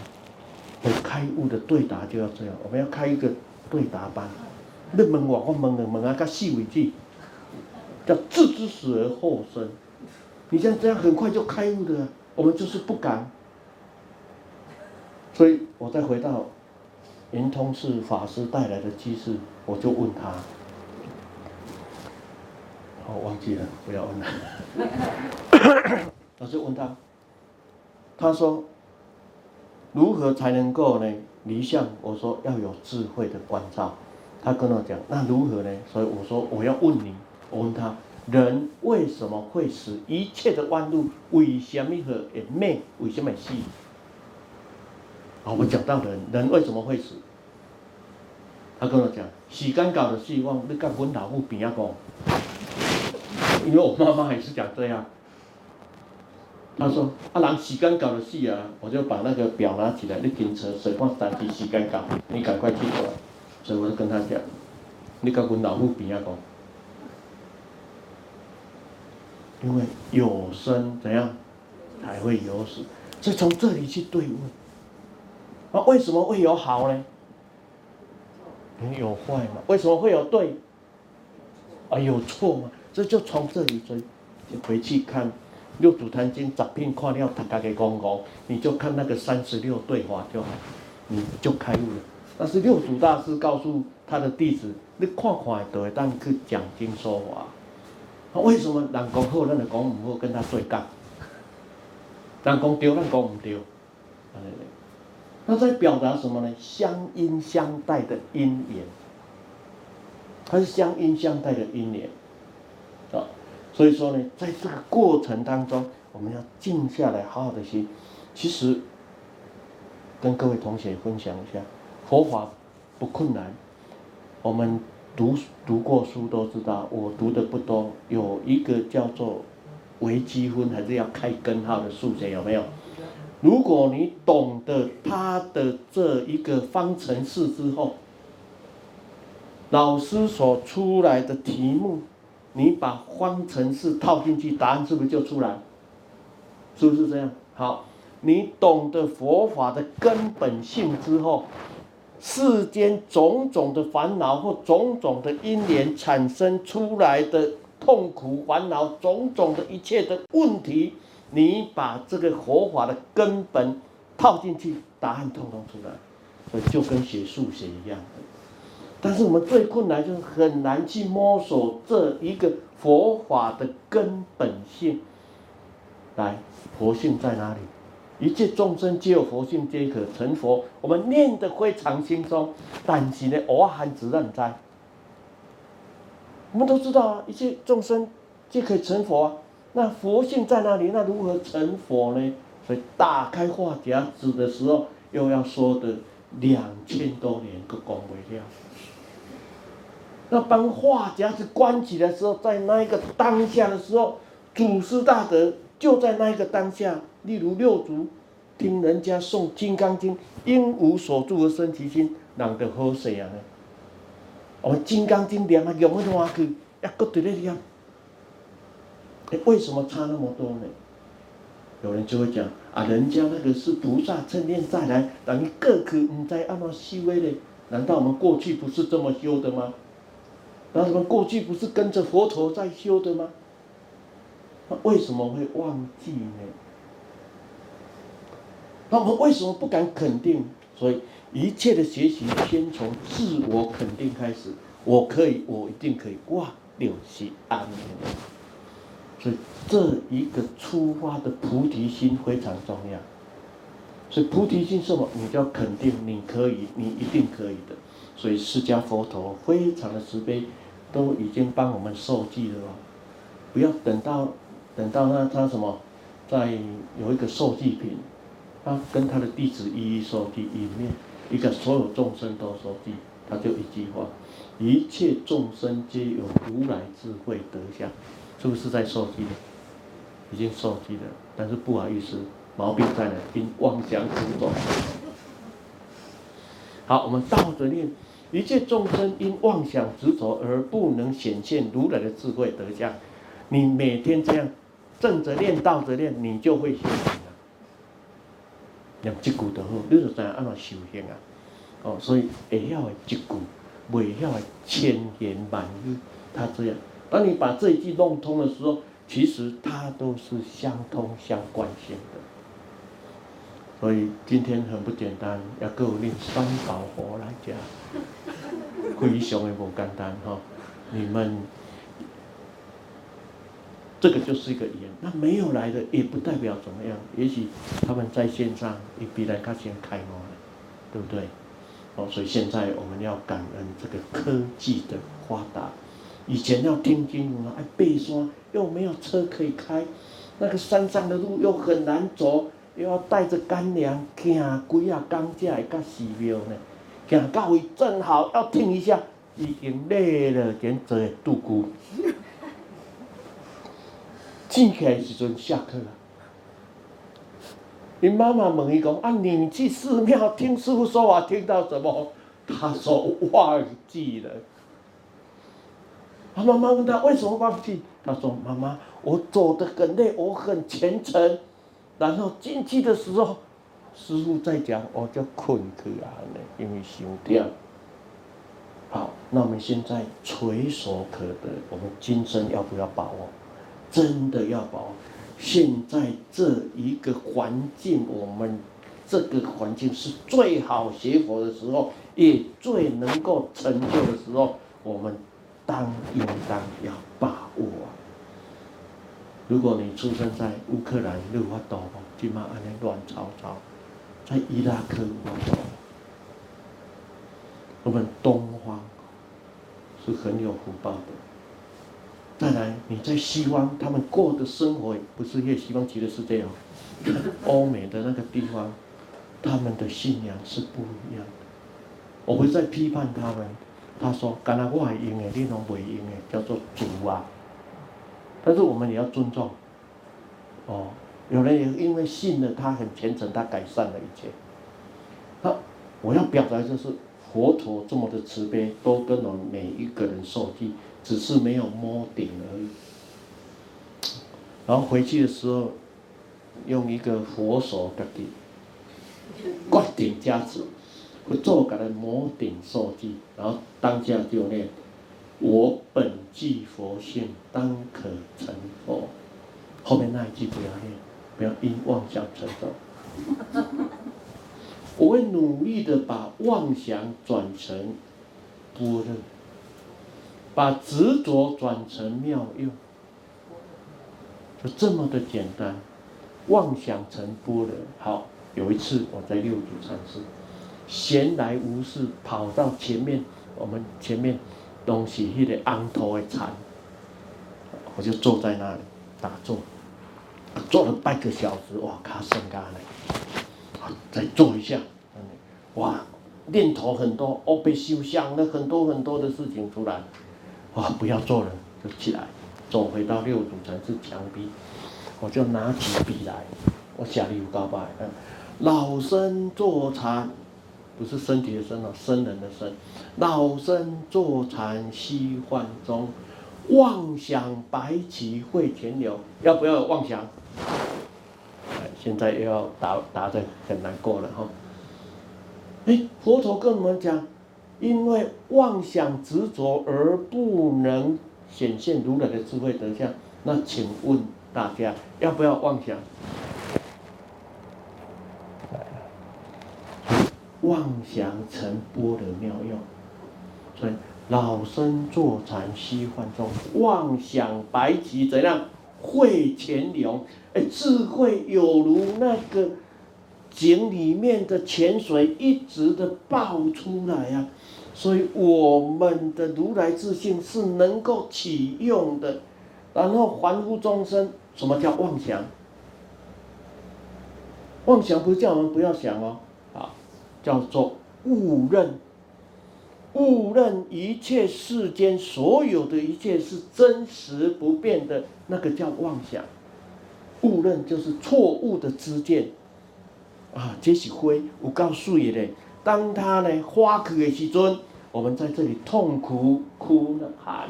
有开悟的对答就要这样，我们要开一个对答班。你问我，我问你，问啊，到死为止。叫置之死而后生。你像这样很快就开悟的，我们就是不敢。所以我再回到圆通寺法师带来的居士，我就问他，我忘记了，不要问了。*coughs* 我就问他，他说如何才能够呢离相？我说要有智慧的关照。他跟我讲，那如何呢？所以我说我要问你，我问他，人为什么会死？一切的弯路为什么会灭？为什么死？好，我讲到人，人为什么会死？他跟我讲，时间到的死，我你跟阮老母边啊讲，因为我妈妈也是讲这样。他说，啊人时间到的死啊，我就把那个表拿起来，你警车水放三级时间到，你赶快去做。所以我就跟他讲，你跟阮老母边啊讲，因为有生怎样，才会有死，所以从这里去对问，啊，为什么会有好呢？有坏嘛？为什么会有对？啊，有错嘛？这就从这里追，就回去看《六祖坛经》杂品看了，他家给讲讲，你就看那个三十六对话就好，你就开悟了。但是六祖大师告诉他的弟子：“你看看都会当去讲经说法。为什么人讲好，咱就讲唔好，跟他对干？人讲对，咱讲唔对。那在表达什么呢？相因相待的因缘，它是相因相待的因缘。啊，所以说呢，在这个过程当中，我们要静下来，好好的学。其实，跟各位同学分享一下。”佛法不困难，我们读读过书都知道。我读的不多，有一个叫做微积分，还是要开根号的数学，有没有？如果你懂得它的这一个方程式之后，老师所出来的题目，你把方程式套进去，答案是不是就出来？是不是这样？好，你懂得佛法的根本性之后。世间种种的烦恼或种种的因缘产生出来的痛苦烦恼，种种的一切的问题，你把这个佛法的根本套进去，答案通通出来，所以就跟学数学一样。但是我们最困难就是很难去摸索这一个佛法的根本性，来，佛性在哪里？一切众生皆有佛性，皆可成佛。我们念得非常轻松，但是呢，我还只认在。我们都知道啊，一切众生皆可以成佛啊。那佛性在哪里？那如何成佛呢？所以打开话匣子的时候，又要说的两千多年都讲不了。那当话匣子关起来的时候，在那一个当下的时候，祖师大德就在那一个当下。例如六祖听人家诵《金刚经》，应无所住而生其心，人得好势啊！我们《金刚经》念啊，用不下去，也搁在那里啊。为什么差那么多呢？有人就会讲啊，人家那个是菩萨趁愿再来，等于各个唔知按怎修的？难道我们过去不是这么修的吗？那我们过去不是跟着佛陀在修的吗？那为什么会忘记呢？那我们为什么不敢肯定？所以一切的学习先从自我肯定开始。我可以，我一定可以。哇，六七安。所以这一个出发的菩提心非常重要。所以菩提心是什么？你就要肯定你可以，你一定可以的。所以释迦佛陀非常的慈悲，都已经帮我们受记了。不要等到等到他他什么，再有一个受记品。他跟他的弟子一一说记，里面一个所有众生都说记，他就一句话：一切众生皆有如来智慧德相，是不是在说记？已经说记了，但是不好意思，毛病在哪？因妄想执着。好，我们倒着念：一切众生因妄想执着而不能显现如来的智慧德相。你每天这样正着念，倒着念，你就会修行啊。念一句就好，你就知影安怎修行啊。哦，所以会晓的一句，未晓的千言万语，他这样。当你把这一句弄通的时候，其实它都是相通相关性的。所以今天很不简单，要各位三宝佛来讲，非常的不简单哈。你们这个就是一个缘，那没有来的也不代表怎么样，也许他们在线上也比来他先开门了，对不对？哦，所以现在我们要感恩这个科技的发达。以前要听经文哎，背山又没有车可以开，那个山上的路又很难走。又要带着干粮，行几啊工才会到寺庙呢？行到位正好要听一下，已经累了，连坐也度孤。进去的时阵下课了。你妈妈问伊讲：啊，你去寺庙听师傅说话，听到什么？他说忘记了。他妈妈问他为什么忘记？他说：妈妈，我走得很累，我很虔诚。然后进去的时候，师傅在讲，我就困去啊，因为想掉。好，那我们现在垂手可得，我们今生要不要把握？真的要把握。现在这一个环境，我们这个环境是最好学佛的时候，也最能够成就的时候，我们当应当要把握。如果你出生在乌克兰，有法度无？今嘛安尼乱糟糟，在伊拉克有法度。我们东方是很有福报的。再来，你在西方，他们过的生活不是越西方极乐世界哦，*laughs* 欧美的那个地方，他们的信仰是不一样的。我会在批判他们，他说：“干那我会用的，你拢袂用的，叫做主啊。”但是我们也要尊重，哦，有人也因为信了他很虔诚，他改善了一切。那我要表达就是佛陀这么的慈悲，都跟我们每一个人受记，只是没有摸顶而已。然后回去的时候，用一个佛手给你，灌顶加持，我做给他摸顶受记，然后当下就念。我本具佛性，当可成佛。后面那一句不要念，不要因妄想成佛。我会努力的把妄想转成般若，把执着转成妙用，就这么的简单。妄想成般若。好，有一次我在六祖禅师，闲来无事跑到前面，我们前面。东西，迄个昂头的禅，我就坐在那里打坐，坐了半个小时，哇，卡生咖嘞，再坐一下，哇，念头很多，哦，被修想了很多很多的事情出来，哇，不要坐了，就起来，走回到六祖禅师墙壁，我就拿起笔来，我写了有告白，嗯，老僧坐禅。不是身体的身哦，僧人的僧。老僧坐禅西幻中，妄想白起会前流。要不要妄想？现在又要答答的很难过了哈。哎，佛陀跟我们讲，因为妄想执着而不能显现如来的智慧德相。那请问大家，要不要妄想？妄想成般的妙用，所以老僧坐禅西幻中，妄想白起怎样会潜流？智慧有如那个井里面的泉水，一直的爆出来呀、所以我们的如来自性是能够启用的，然后还乎众生。什么叫妄想？妄想不是叫我们不要想哦。啊叫做误认，误认一切世间所有的一切是真实不变的，那个叫妄想。误认就是错误的知见，啊，这是灰。我告诉你嘞。当它呢花开的时阵，我们在这里痛苦哭喊。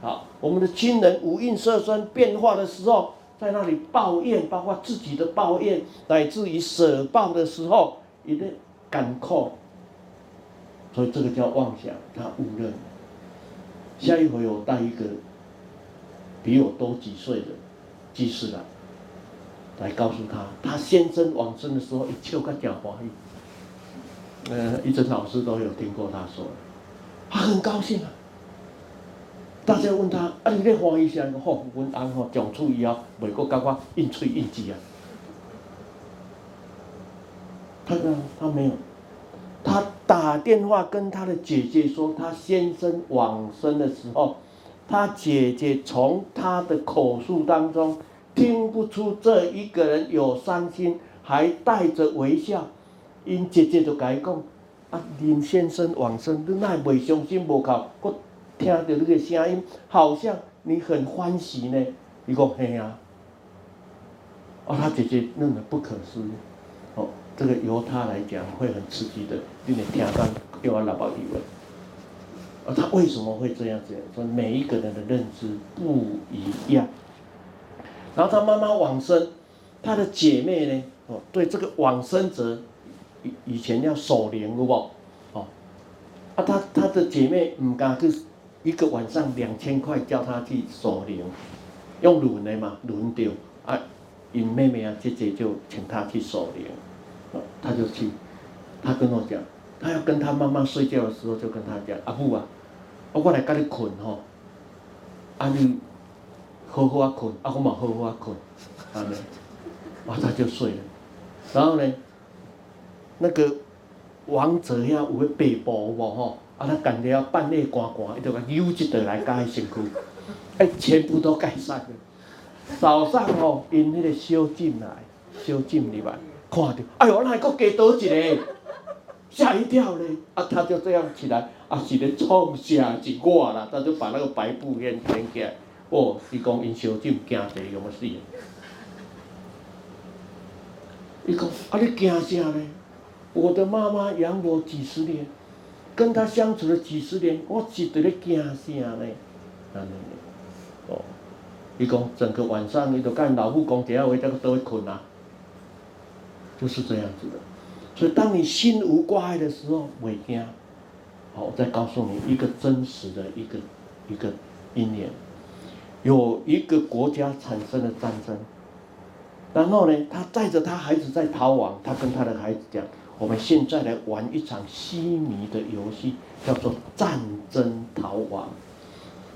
好，我们的亲人五蕴色身变化的时候，在那里抱怨，包括自己的抱怨，乃至于舍报的时候，一定感扣。所以这个叫妄想，他误认。下一回我带一个比我多几岁的居士来，来告诉他，他先生往生的时候，一笑个讲华语。呃，一真老师都有听过他说，他很高兴啊。大家问他，啊，你咧欢喜啥？吼，阮翁吼讲出以后，袂阁甲我应吹应舌啊。他讲他没有，他打电话跟他的姐姐说，他先生往生的时候，他姐姐从他的口述当中听不出这一个人有伤心，还带着微笑。因姐姐就甲伊讲，啊，林先生往生，你哪会伤心无哭？听到你个声音，好像你很欢喜呢。伊讲嘿啊，哦，他姐姐弄得不可思议。哦，这个由他来讲会很刺激的，有点听到又要老宝提问。而他为什么会这样子？说每一个人的认知不一样。然后他妈妈往生，他的姐妹呢？哦，对这个往生者，以以前要守灵，有无？哦，啊，他他的姐妹唔敢去。一个晚上两千块叫他去守灵，用轮的嘛，轮掉啊，因妹妹啊姐姐就请他去守灵，他就去，他跟我讲，他要跟他妈妈睡觉的时候就跟他讲，阿母啊，我来跟你困吼，啊你好好啊困，啊我嘛好好啊困，啊呢，啊他就睡了，然后呢，那个王者遐有个背包无吼。啊，他感觉半夜呱呱，伊就个扭一倒来盖身躯，哎，全部都盖上了。早上哦，因迄个小进来，小进入来，看到，哎呦，那还佫加多一个，吓一跳嘞！啊，他就这样起来，啊，是咧创啥一挂啦？他就把那个白布掀掀起来，哦，伊讲因小进惊死，有么事？伊讲，啊，你惊啥呢？我的妈妈养我几十年。跟他相处了几十年，我记得咧惊啥呢？哦，伊讲整个晚上，伊就跟老母讲，第二回这个都会困啊，就是这样子的。所以当你心无挂碍的时候，袂惊。好，我再告诉你一个真实的一个一个因缘，有一个国家产生了战争，然后呢，他带着他孩子在逃亡，他跟他的孩子讲。我们现在来玩一场虚拟的游戏，叫做战争逃亡。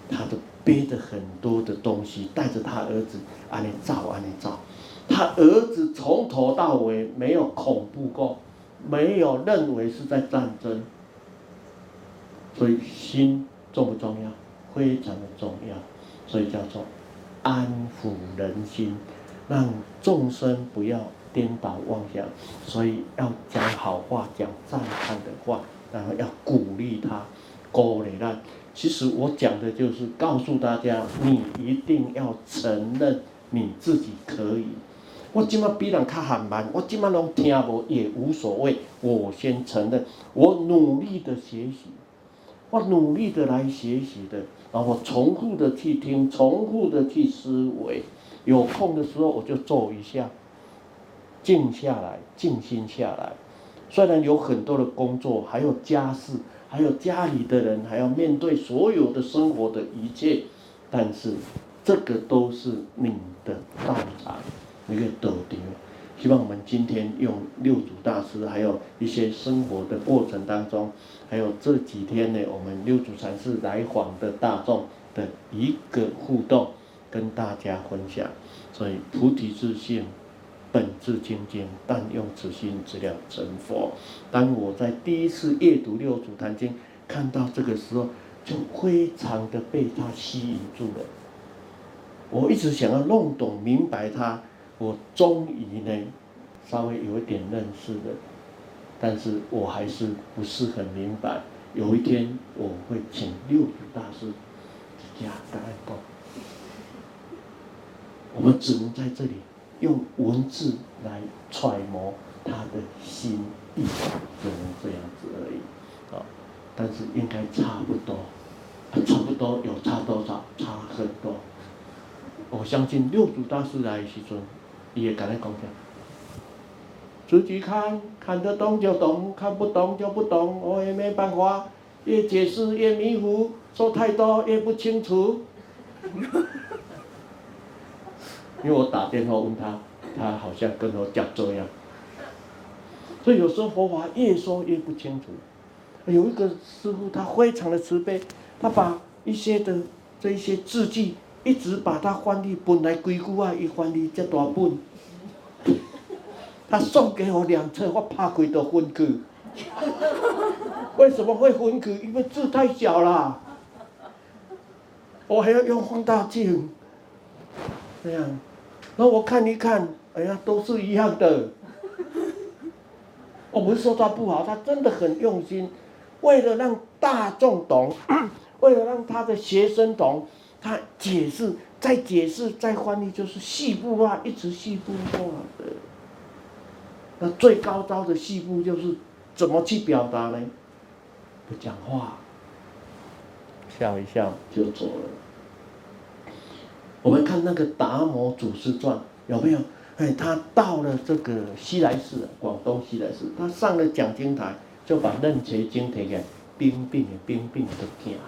他都背着很多的东西，带着他儿子，安尼走，安尼走。他儿子从头到尾没有恐怖过，没有认为是在战争。所以心重不重要？非常的重要。所以叫做安抚人心，让众生不要。颠倒妄想，所以要讲好话，讲赞叹的话，然后要鼓励他，鼓励他。其实我讲的就是告诉大家，你一定要承认你自己可以。我今麦比人较缓慢，我今麦拢听无也无所谓。我先承认，我努力的学习，我努力的来学习的，然后我重复的去听，重复的去思维。有空的时候我就做一下。静下来，静心下来。虽然有很多的工作，还有家事，还有家里的人，还要面对所有的生活的一切，但是这个都是你的道场，你可以得定。希望我们今天用六祖大师，还有一些生活的过程当中，还有这几天呢，我们六祖禅师来访的大众的一个互动，跟大家分享。所以菩提自性。本自清净，但用此心资粮成佛。当我在第一次阅读《六祖坛经》，看到这个时候，就非常的被他吸引住了。我一直想要弄懂、明白他，我终于呢，稍微有一点认识了，但是我还是不是很明白。有一天我会请六祖大师加答案告。我们只能在这里。用文字来揣摩他的心意，只能这样子而已，啊，但是应该差不多，差不多有差多少？差很多。我相信六祖大师来时阵，伊会跟你讲讲，自己看看得懂就懂，看不懂就不懂，我也没办法，越解释越迷糊，说太多越不清楚。*laughs* 因为我打电话问他，他好像跟我讲这样，所以有时候佛法越说越不清楚。有一个师父，他非常的慈悲，他把一些的这一些字迹。一直把它翻译，本来规矩啊，一翻译这大本，他送给我两册，我怕鬼都分去。为什么会分去？因为字太小了，我还要用放大镜，这样，然后我看一看，哎呀，都是一样的。我不是说他不好，他真的很用心，为了让大众懂，*coughs* 为了让他的学生懂。他解释，再解释，再翻译，就是细部化，一直细部化的。那最高招的细部就是怎么去表达呢？不讲话，笑一笑就走了。我们看那个《达摩祖师传》，有没有？哎，他到了这个西来寺，广东西来寺，他上了讲经台，就把《楞伽经》提给兵病的兵病都惊了。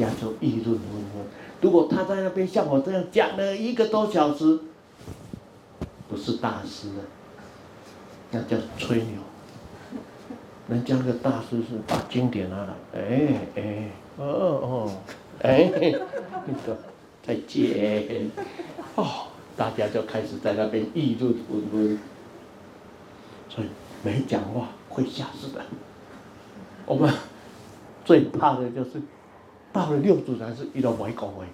大家就议论纷纷。如果他在那边像我这样讲了一个多小时，不是大师了，那叫吹牛。人家的大师是把经典拿来，哎哎，哦哦，哎，那个再见，哦，大家就开始在那边议论纷纷。所以没讲话会吓死的。我们最怕的就是。到了六祖坛时，遇到外公哎，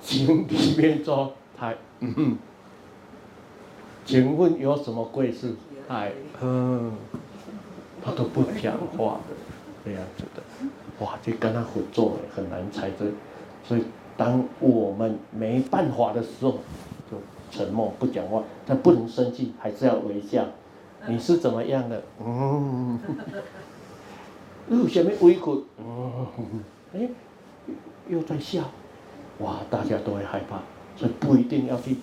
经里面说他嗯，请问有什么贵事？哎，嗯，他都不讲话的，这样子的，哇，就跟他合作很难猜测，所以当我们没办法的时候，就沉默不讲话，但不能生气，还是要微笑。你是怎么样的？嗯。有什么委屈？嗯，哎，又在笑，哇！大家都会害怕，所以不一定要去，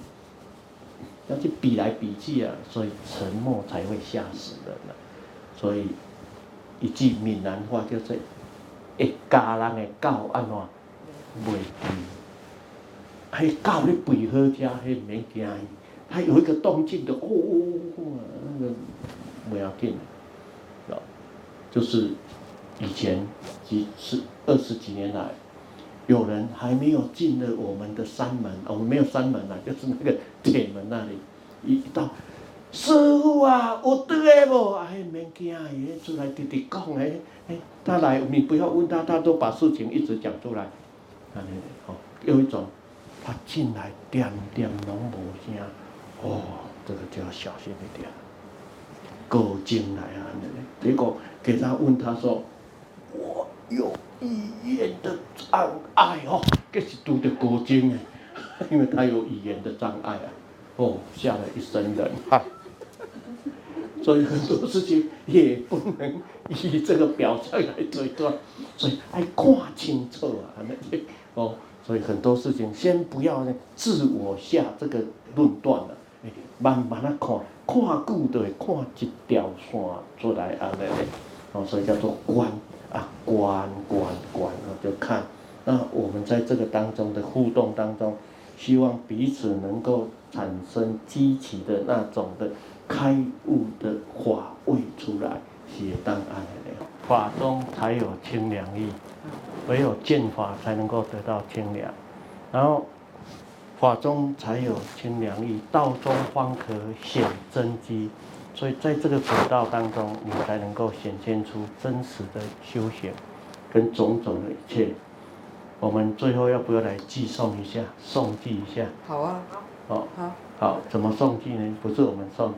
要去比来比去啊。所以沉默才会吓死人了。所以一句闽南话就是：一家人的狗安怎袂肥？迄狗咧肥好食，迄毋免惊伊。它有一个动静的，哦哦哦，那个不要紧，就是。以前几十二十几年来，有人还没有进了我们的山门，我们没有山门啊，就是那个铁门那里，一到师傅啊，有倒来无？哎，免惊，伊出来直直讲哎哎，他来，你不要问他，他都把事情一直讲出来。安尼，哦，有一种，他进来点点拢无声，哦，这个就要小心一点，过进来啊，结果给他问他说。我有语言的障碍哦，这是读的国经，*laughs* 因为他有语言的障碍啊，哦，吓了一身冷汗，*laughs* 所以很多事情也不能以这个表象来推断，所以爱看清楚啊，那哦，所以很多事情先不要呢自我下这个论断了，慢慢的看，看久就会看一条线出来啊，那个，哦，所以叫做观。啊，观观观啊，就看。那我们在这个当中的互动当中，希望彼此能够产生激起的那种的开悟的法味出来，写档案的。法中才有清凉意，唯有见法才能够得到清凉，然后法中才有清凉意，道中方可显真机。所以在这个轨道当中，你才能够显现出真实的修行，跟种种的一切。我们最后要不要来寄送一下，诵记一下？
好啊。
好。好。好，怎么诵记呢？不是我们诵，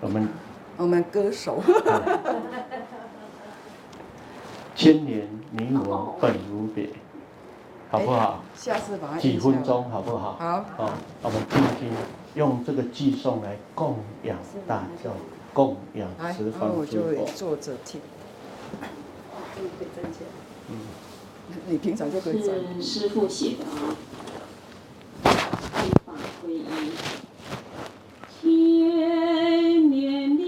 我们。*laughs*
我们歌手。*laughs*
千年你我 *laughs* 本无别，好不好？
下次把它。
几分钟，好不好？
好。
好，我们听听。用这个寄送来供养大教，供养十方诸佛。
我就坐着听。
嗯。
你平常就可以转。
是师傅写的啊。
谢谢。